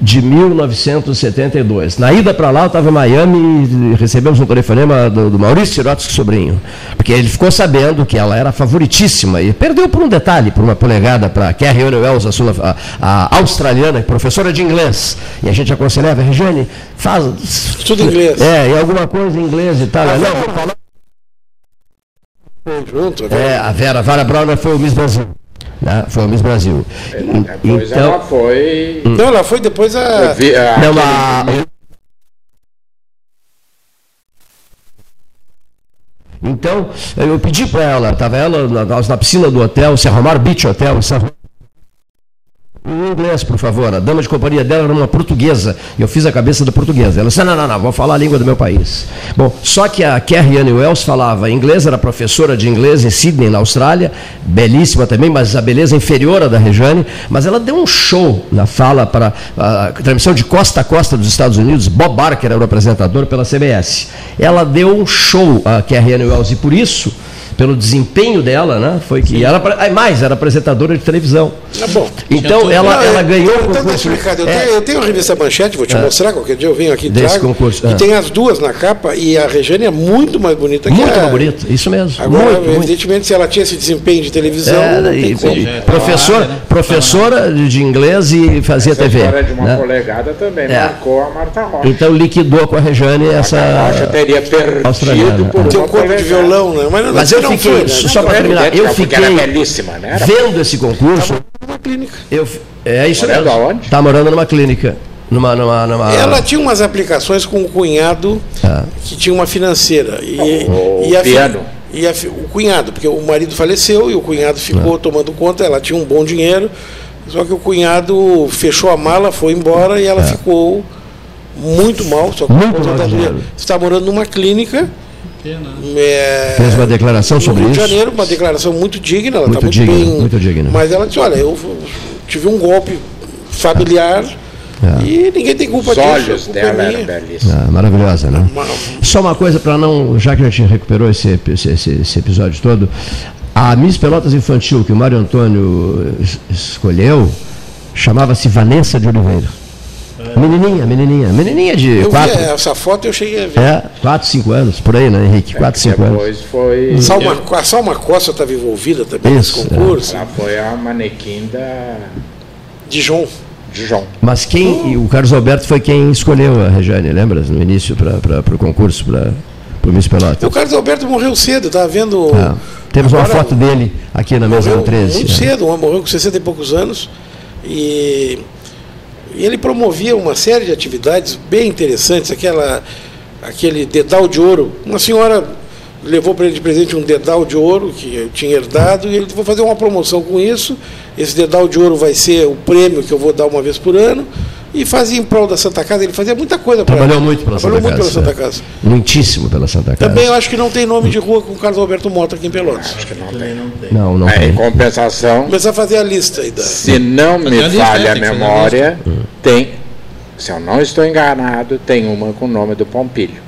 de 1972. Na ida para lá, eu estava em Miami e recebemos um telefonema do, do Maurício Sirotsky Sobrinho, porque ele ficou sabendo que ela era favoritíssima e perdeu por um detalhe, por uma polegada para Ann Wells, a, sul- a- a australiana, professora de inglês. E a gente aconselhava, Regiane, faz... Tudo em inglês. É, e alguma coisa em inglês e tal. Não, vou falar Junto, né? é, a Vera Vara Browner foi o Miss Brasil. Né? Foi o Miss Brasil. Depois Então, ela foi. Não, ela foi depois a. Vi, a- não, a- Então, eu pedi para ela, estava ela na, na piscina do hotel, se arrumar Beach Hotel, em São Juan. Em inglês, por favor. A dama de companhia dela era uma portuguesa. Eu fiz a cabeça da portuguesa. Ela disse: não, não, não, vou falar a língua do meu país. Bom, só que a Carrie Ann Wells falava inglês, era professora de inglês em Sydney, na Austrália. Belíssima também, mas a beleza inferior à da Rejane. Mas ela deu um show na fala para a transmissão de costa a costa dos Estados Unidos. Bob Barker era o apresentador pela CBS. Ela deu um show, a Carrie Ann Wells, e por isso. Pelo desempenho dela, né? Foi que ela, ah, mais, era apresentadora de televisão. É bom. Então ela, Não, ela eu- ganhou eu o tanto concurso. explicado. Eu, É, tenho, eu tenho a revista Manchete, vou te É. mostrar, qualquer dia eu venho aqui e Desse trago. concurso, E é. tem as duas na capa e a Regiane é muito mais bonita que muito mais bonito, isso mesmo. Agora, muito, muito. evidentemente, se ela tinha esse desempenho de televisão, É, não e- tem como. e professora, professora de inglês e fazia Essa TV. história de uma né? polegada também É. marcou a Marta Rocha. Então liquidou com a Rejane essa. A Rocha teria perdido por Tem uma um corpo de violão, né? Mas, Mas não, eu fiquei, foi, né? só para terminar, eu fiquei né? Era vendo esse concurso. Uma clínica. Eu, é isso Morando mesmo. aonde? Tá morando numa clínica. Numa, numa, numa... Ela tinha umas aplicações com o cunhado Ah. que tinha uma financeira. E, O e a fi- piano. E a fi- o cunhado, porque o marido faleceu e o cunhado ficou tomando conta, ela tinha um bom dinheiro, só que o cunhado fechou a mala, foi embora e ela ficou muito mal, só com Muito mal. Está morando numa clínica. Pena. é, Fez uma declaração sobre no Rio de isso. Janeiro, uma declaração muito digna, ela Muito está muito digna, bem. muito digna. Mas ela disse, olha, eu tive um golpe familiar É. e ninguém tem culpa Os disso. a olhos é dela minha. eram belíssimos. Ah, maravilhosa, né? Só uma coisa para não, já que a gente recuperou esse, esse, esse- esse episódio todo, a Miss Pelotas Infantil que o Mário Antônio es- escolheu chamava-se Vanessa de Oliveira. Menininha, menininha, menininha de Eu quatro, essa foto eu cheguei a ver. é, quatro, cinco anos, por aí, né, Henrique? Quatro, cinco anos. Depois foi. Salma, a Salma Costa estava envolvida também Isso, nesse concurso. Ela foi a manequim da Dijon. Dijon. Mas quem, e o Carlos Alberto foi quem escolheu a Rejane, lembra? No início, para o concurso, para o Miss Pelotas. O Carlos Alberto morreu cedo, estava vendo. Ah, temos uma Agora, foto dele aqui na mesa morreu do 13. muito cedo, morreu com 60 e poucos anos. E, e ele promovia uma série de atividades bem interessantes, aquela, aquele dedal de ouro. Uma senhora levou para ele de presente um dedal de ouro que eu tinha herdado, e ele vou fazer uma promoção com isso. Esse dedal de ouro vai ser o prêmio que eu vou dar uma vez por ano. E fazia em prol da Santa Casa, ele fazia muita coisa para Trabalhou muito pela Trabalhou Santa muito Casa. pela Santa é. Casa. Muitíssimo pela Santa Casa. Também eu acho que não tem nome de rua com Carlos Alberto Mota aqui em Pelotas. Acho que não tem. Não, não É, tem. em compensação, Começar a fazer a lista aí da. se não me a falha é, a tem fazer a memória, tem. Se eu não estou enganado, tem uma com o nome do Pompilho.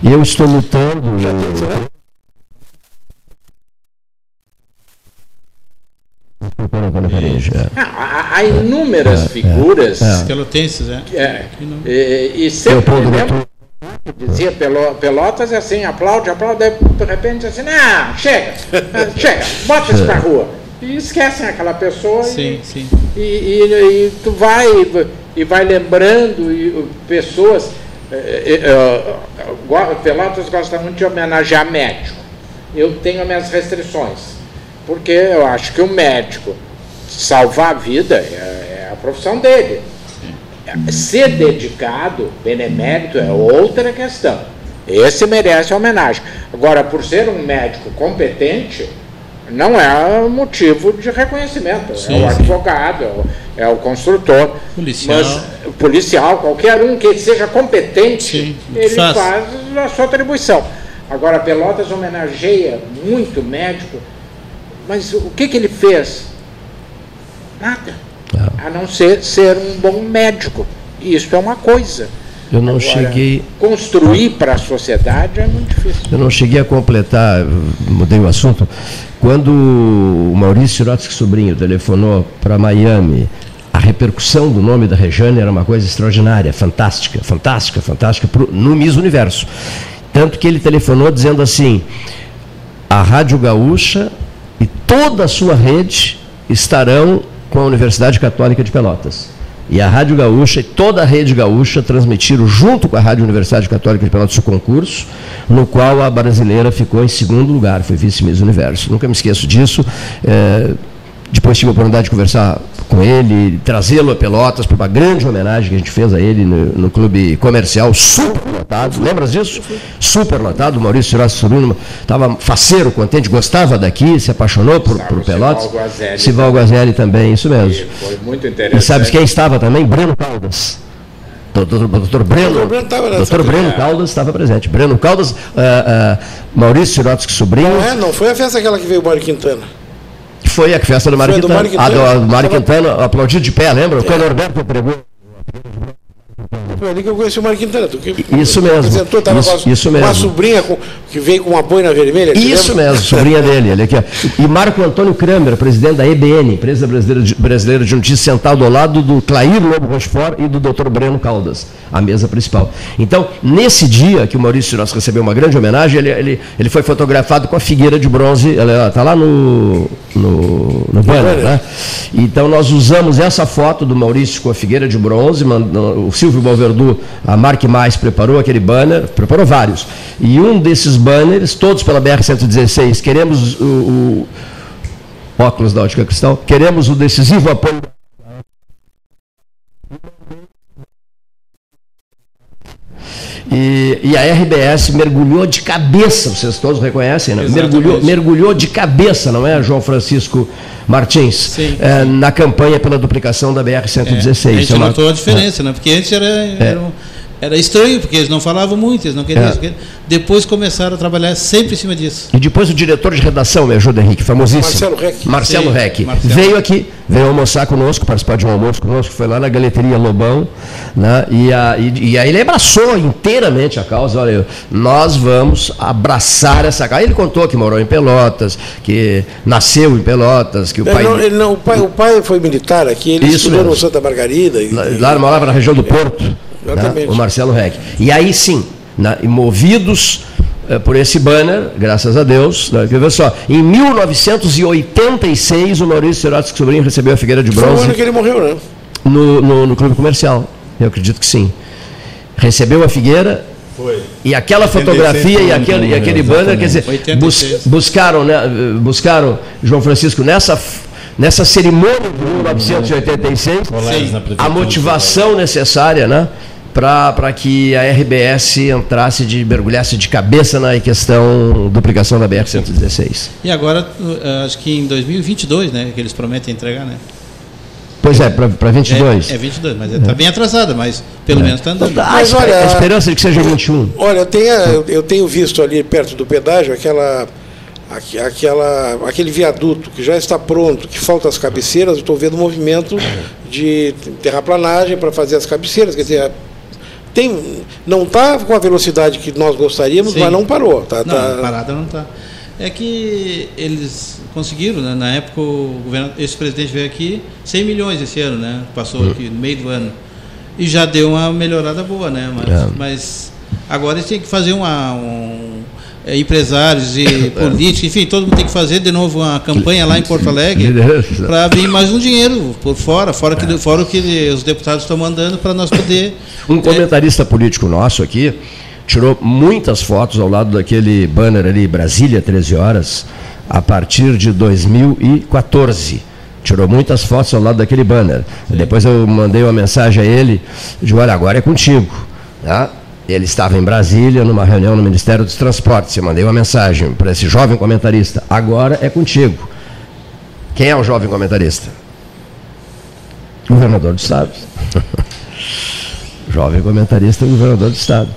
E eu estou lutando. Pera, pera, Ah, Há, há inúmeras figuras. é. Pelotenses, é. é, e, e sempre dizia Pelo- Pelotas é assim, aplaude, aplaude, de repente assim, não, chega, chega, bota isso pra rua. E esquecem aquela pessoa Sim, e, sim. e, e- e tu vai e vai lembrando e, uh, pessoas. eh, eh, eh, Pelotas gosta muito de homenagear médico. Eu tenho as minhas restrições, porque eu acho que o médico salvar a vida é, é a profissão dele. Ser dedicado, benemérito, é outra questão. Esse merece homenagem. Agora, por ser um médico competente, não é motivo de reconhecimento. Sim, é o sim. advogado, é o, é o construtor. Policial. Mas, policial, qualquer um que seja competente, ele faz. faz a sua atribuição. Agora, Pelotas homenageia muito médico, mas o que, que ele fez? Nada. A não ser ser um bom médico. Isso é uma coisa. Eu não Agora, cheguei. Construir para a sociedade é muito difícil. Eu não cheguei a completar, mudei o assunto. Quando o Maurício Sirotsky Sobrinho telefonou para Miami, a repercussão do nome da Rejane era uma coisa extraordinária, fantástica, fantástica, fantástica, no Miss Universo. Tanto que ele telefonou dizendo assim: a Rádio Gaúcha e toda a sua rede estarão com a Universidade Católica de Pelotas. E a Rádio Gaúcha e toda a rede gaúcha transmitiram, junto com a Rádio Universidade Católica de Pelotas, o concurso, no qual a brasileira ficou em segundo lugar, foi vice-miss Universo. Nunca me esqueço disso. É, depois tive a oportunidade de conversar com ele, trazê-lo a Pelotas para uma grande homenagem que a gente fez a ele no, no clube comercial super lotado. Lembras disso? Super lotado. O Maurício Sirotsky Sobrinho estava faceiro, contente, gostava daqui, se apaixonou por, por Pelotas. Sival Guazelli também, isso mesmo. Foi muito interessante. E sabe quem estava também? Breno Caldas. Doutor, doutor Breno, Doutor Breno doutor Breno. Caldas estava presente. Breno Caldas, ah, ah, Maurício Sirotsky Sobrinho, Não é, não foi a festa aquela que veio o Mário Quintana. Foi a festa do Mário Foi a do Quintana. A do, Quintana. a do Mário Quintana, aplaudido de pé, lembra? Quando o Norberto pregou. Foi ali que eu conheci o Mário Quintana. Tu que Isso mesmo. apresentou, tava Isso- com a, isso mesmo. sobrinha com- que veio com uma boina vermelha. Isso mesmo, sobrinha dele. Ele aqui. E Marco Antônio Kramer, presidente da EBN, Empresa Brasileira de, Brasileira de Notícias, sentado ao lado do Clair Lobo Rochefort e do Dr. Breno Caldas, a mesa principal. Então, nesse dia que o Maurício Sirotsky recebeu uma grande homenagem, ele, ele, ele foi fotografado com a figueira de bronze, ela está lá no, no, no banner, né? Então, nós usamos essa foto do Maurício com a figueira de bronze, o Silvio Balverdu, a Marque Mais preparou aquele banner, preparou vários. E um desses banners, todos pela BR-116, queremos o, o óculos da ótica cristal, queremos o decisivo apoio. E, e a RBS mergulhou de cabeça, vocês todos reconhecem, né? Mergulhou, mergulhou de cabeça, não é, João Francisco Martins, eh, na campanha pela duplicação da BR-116. a gente É uma- notou a diferença, né? Porque antes era, era, um- era estranho, porque eles não falavam muito, eles não queriam É. isso. queriam- Depois começaram a trabalhar sempre em cima disso. E depois o diretor de redação, me ajuda, Henrique, famosíssimo. Marcelo Reck. Marcelo Sim, Reck. Marcelo. Veio aqui, veio almoçar conosco, participar de um almoço conosco, foi lá na Galeteria Lobão, né? E, a- e- e aí ele abraçou inteiramente a causa. Olha, nós vamos abraçar essa causa. Aí ele contou que morou em Pelotas, que nasceu em Pelotas, que o pai. não- ele não- o, pai, o pai foi militar aqui, ele Isso estudou mesmo. no Santa Margarida. E, Lá morava na região do Porto, né? Exatamente. o Marcelo Reck. E aí sim, né, e movidos eh, por esse banner, graças a Deus, né, quer ver só, em 1986 o Maurício Sirotsky Sobrinho recebeu a Figueira de foi o Bronze ano que ele morreu, né? no, no, no Clube Comercial. Eu acredito que sim. Recebeu a Figueira. Foi. E aquela 86 fotografia e aquele, e que aquele banner, quer dizer, bus- 86. buscaram, né, buscaram, João Francisco, nessa, nessa cerimônia de 1986, Colares na a motivação necessária, né? Para que a RBS entrasse de mergulhasse de cabeça na questão duplicação da BR-116. E agora, uh, acho que em 2022, né? Que eles prometem entregar, né? Pois é, para 22. É, é 22, mas está bem atrasada, mas pelo menos está andando. Mas olha- a esperança de que seja 21. Olha, eu tenho, eu- tenho visto ali perto do pedágio aquela, aque- aquela, aquele viaduto que já está pronto, que falta as cabeceiras, eu estou vendo movimento de terraplanagem para fazer as cabeceiras, quer dizer, tem, não está com a velocidade que nós gostaríamos, Sim. mas não parou. Tá, Não, tá- parada não está. É que eles conseguiram, né? na época o governo, esse presidente veio aqui 100 milhões esse ano, né? Passou Hum. aqui no meio do ano. E já deu uma melhorada boa, né? Mas, É. mas Agora eles têm que fazer uma, um, é, empresários e políticos, enfim, todo mundo tem que fazer de novo uma campanha lá em Porto Alegre para vir mais um dinheiro por fora, fora, que, fora o que os deputados estão mandando para nós poder. Um comentarista político nosso aqui tirou muitas fotos ao lado daquele banner ali, Brasília, 13 horas, a partir de 2014. Tirou muitas fotos ao lado daquele banner. Depois eu mandei uma mensagem a ele, de olha, agora é contigo. Tá? Ele estava em Brasília, numa reunião no Ministério dos Transportes. Eu mandei uma mensagem para esse jovem comentarista. Agora é contigo. Quem é o jovem comentarista? Governador do Estado. jovem comentarista, governador do Estado.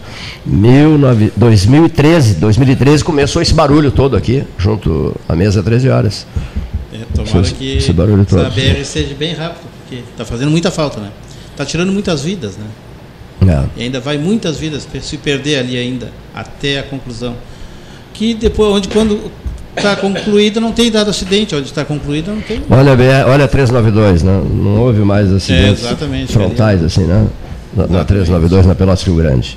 19, 2013, 2013 começou esse barulho todo aqui, junto à mesa 13 horas. É, tomara Esse- que esse barulho todo. essa BR seja bem rápido, porque está fazendo muita falta, né? Está tirando muitas vidas, né? É. E ainda vai muitas vidas se perder ali ainda, até a conclusão. Que depois, onde quando está concluída, não tem dado acidente, onde está concluída, não tem. Olha, olha a 392, né? não houve mais acidentes É, frontais assim, né? Na, na 392, na Pelotas Rio Grande.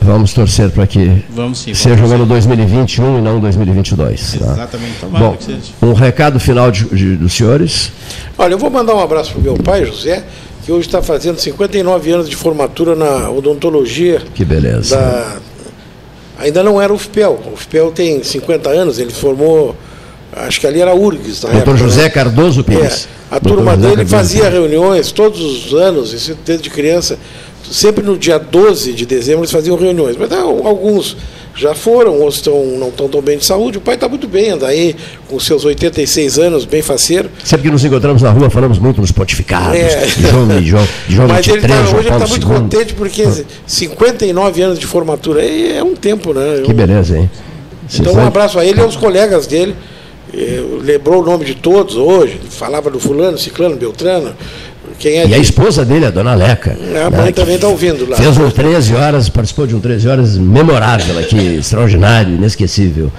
Vamos torcer para que Vamos sim, seja vamos o ano 2021 e não 2022. né? Exatamente, Bom, que seja. um recado final de- de- dos senhores. Olha, eu vou mandar um abraço para o meu pai, José, que hoje está fazendo 59 anos de formatura na odontologia. Que beleza. Da... Ainda não era o FPEL. O FPEL tem 50 anos, ele formou, acho que ali era a URGS. Na Doutor época, José né? Cardoso Pires. É, a Doutor turma José dele Cardoso fazia reuniões todos os anos, isso desde criança. Sempre no dia 12 de dezembro eles faziam reuniões. Mas ah, alguns já foram, outros estão, não estão tão bem de saúde. O pai está muito bem, anda aí com seus 86 anos, bem faceiro. Sempre que nos encontramos na rua, falamos muito nos pontificados. É. De João, João, de João Mas ele 23, tá, João hoje ele está muito II. contente porque 59 anos de formatura é, um tempo, né? Que beleza, hein? Então, um abraço a ele e aos colegas dele. Eh, Lembrou o nome de todos hoje, falava do fulano, ciclano, beltrano. Quem é E a esposa dele, a dona Leca. A né, mãe que também está ouvindo lá. Fez um 13 horas, participou de um 13 horas memorável aqui, extraordinário, inesquecível.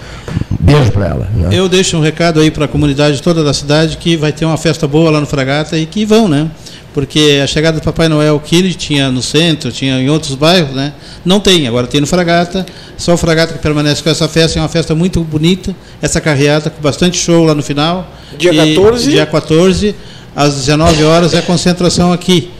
Um beijo para ela. né? Eu deixo um recado aí para a comunidade toda da cidade que vai ter uma festa boa lá no Fragata e que vão, né? Porque a chegada do Papai Noel que ele tinha no centro, tinha em outros bairros, né? Não tem, agora tem no Fragata. Só o Fragata que permanece com essa festa, é uma festa muito bonita, essa carreata com bastante show lá no final. Dia E 14? Dia 14, às 19 horas é a concentração aqui.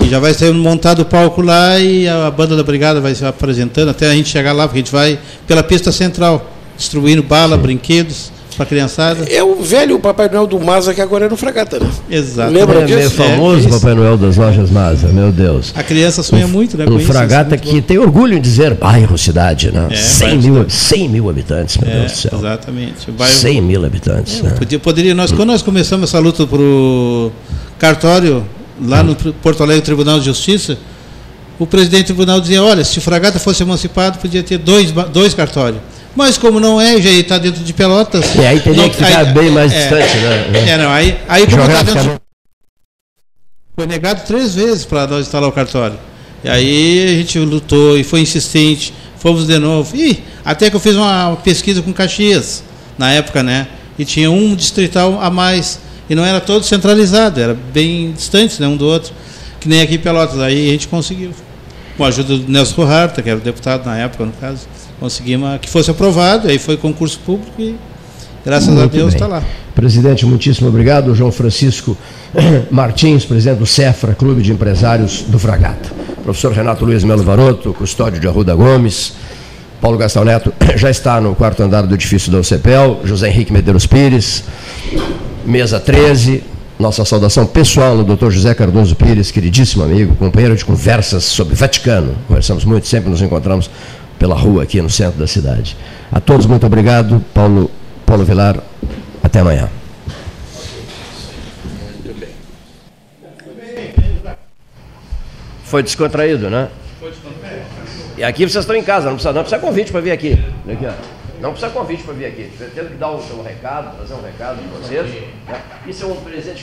E já vai ser montado o palco lá e a banda da brigada vai se apresentando até a gente chegar lá, porque a gente vai pela pista central, distribuindo bala, brinquedos para a criançada. É o velho Papai Noel do Maza que agora é no Fragata, né? Exato. Lembra é, disso? meio famoso É, Papai Noel das lojas Maza, meu Deus. A criança sonha muito, né? com Um isso, fragata isso é que tem orgulho em dizer bairro cidade, né? É, 100, bairro mil, 100 mil habitantes, meu bom. É, Deus do céu. exatamente. O bairro- 100 mil habitantes. né? Podia, poderia, nós, quando nós começamos essa luta para o cartório, lá no Tri- Porto Alegre Tribunal de Justiça, o presidente do tribunal dizia, olha, se o Fragata fosse emancipado, podia ter dois, dois cartórios. Mas como não é, já está dentro de Pelotas. E aí teria não- que ficar bem mais distante, né? É, não, aí, aí como está dentro Geograficamente. foi negado três vezes para nós instalar o cartório. E aí a gente lutou e foi insistente, fomos de novo. E até que eu fiz uma pesquisa com Caxias, na época, né? E tinha um distrital a mais. E não era todo centralizado, era bem distante né, um do outro, que nem aqui em Pelotas. Aí a gente conseguiu. Com a ajuda do Nelson Roharta, que era o deputado na época, no caso, conseguimos que fosse aprovado, aí foi concurso público e graças a Muito Deus bem. está lá. Presidente, muitíssimo obrigado. João Francisco Martins, presidente do CEFRA, Clube de Empresários do Fragata. Professor Renato Luiz Melo Varoto, custódio de Arruda Gomes. Paulo Gastão Neto já está no quarto andar do edifício da UCPEL. José Henrique Medeiros Pires, mesa 13. Nossa saudação pessoal no Dr. José Cardoso Pires, queridíssimo amigo, companheiro de conversas sobre Vaticano. Conversamos muito, sempre nos encontramos pela rua aqui no centro da cidade. A todos, muito obrigado. Paulo, Paulo Vilar, até amanhã. Foi descontraído, né? E aqui vocês estão em casa, não precisa, não precisa convite para vir aqui. Aqui. Não precisa convite para vir aqui. Tem que dar o seu recado, trazer um recado de vocês. né? Isso é um presente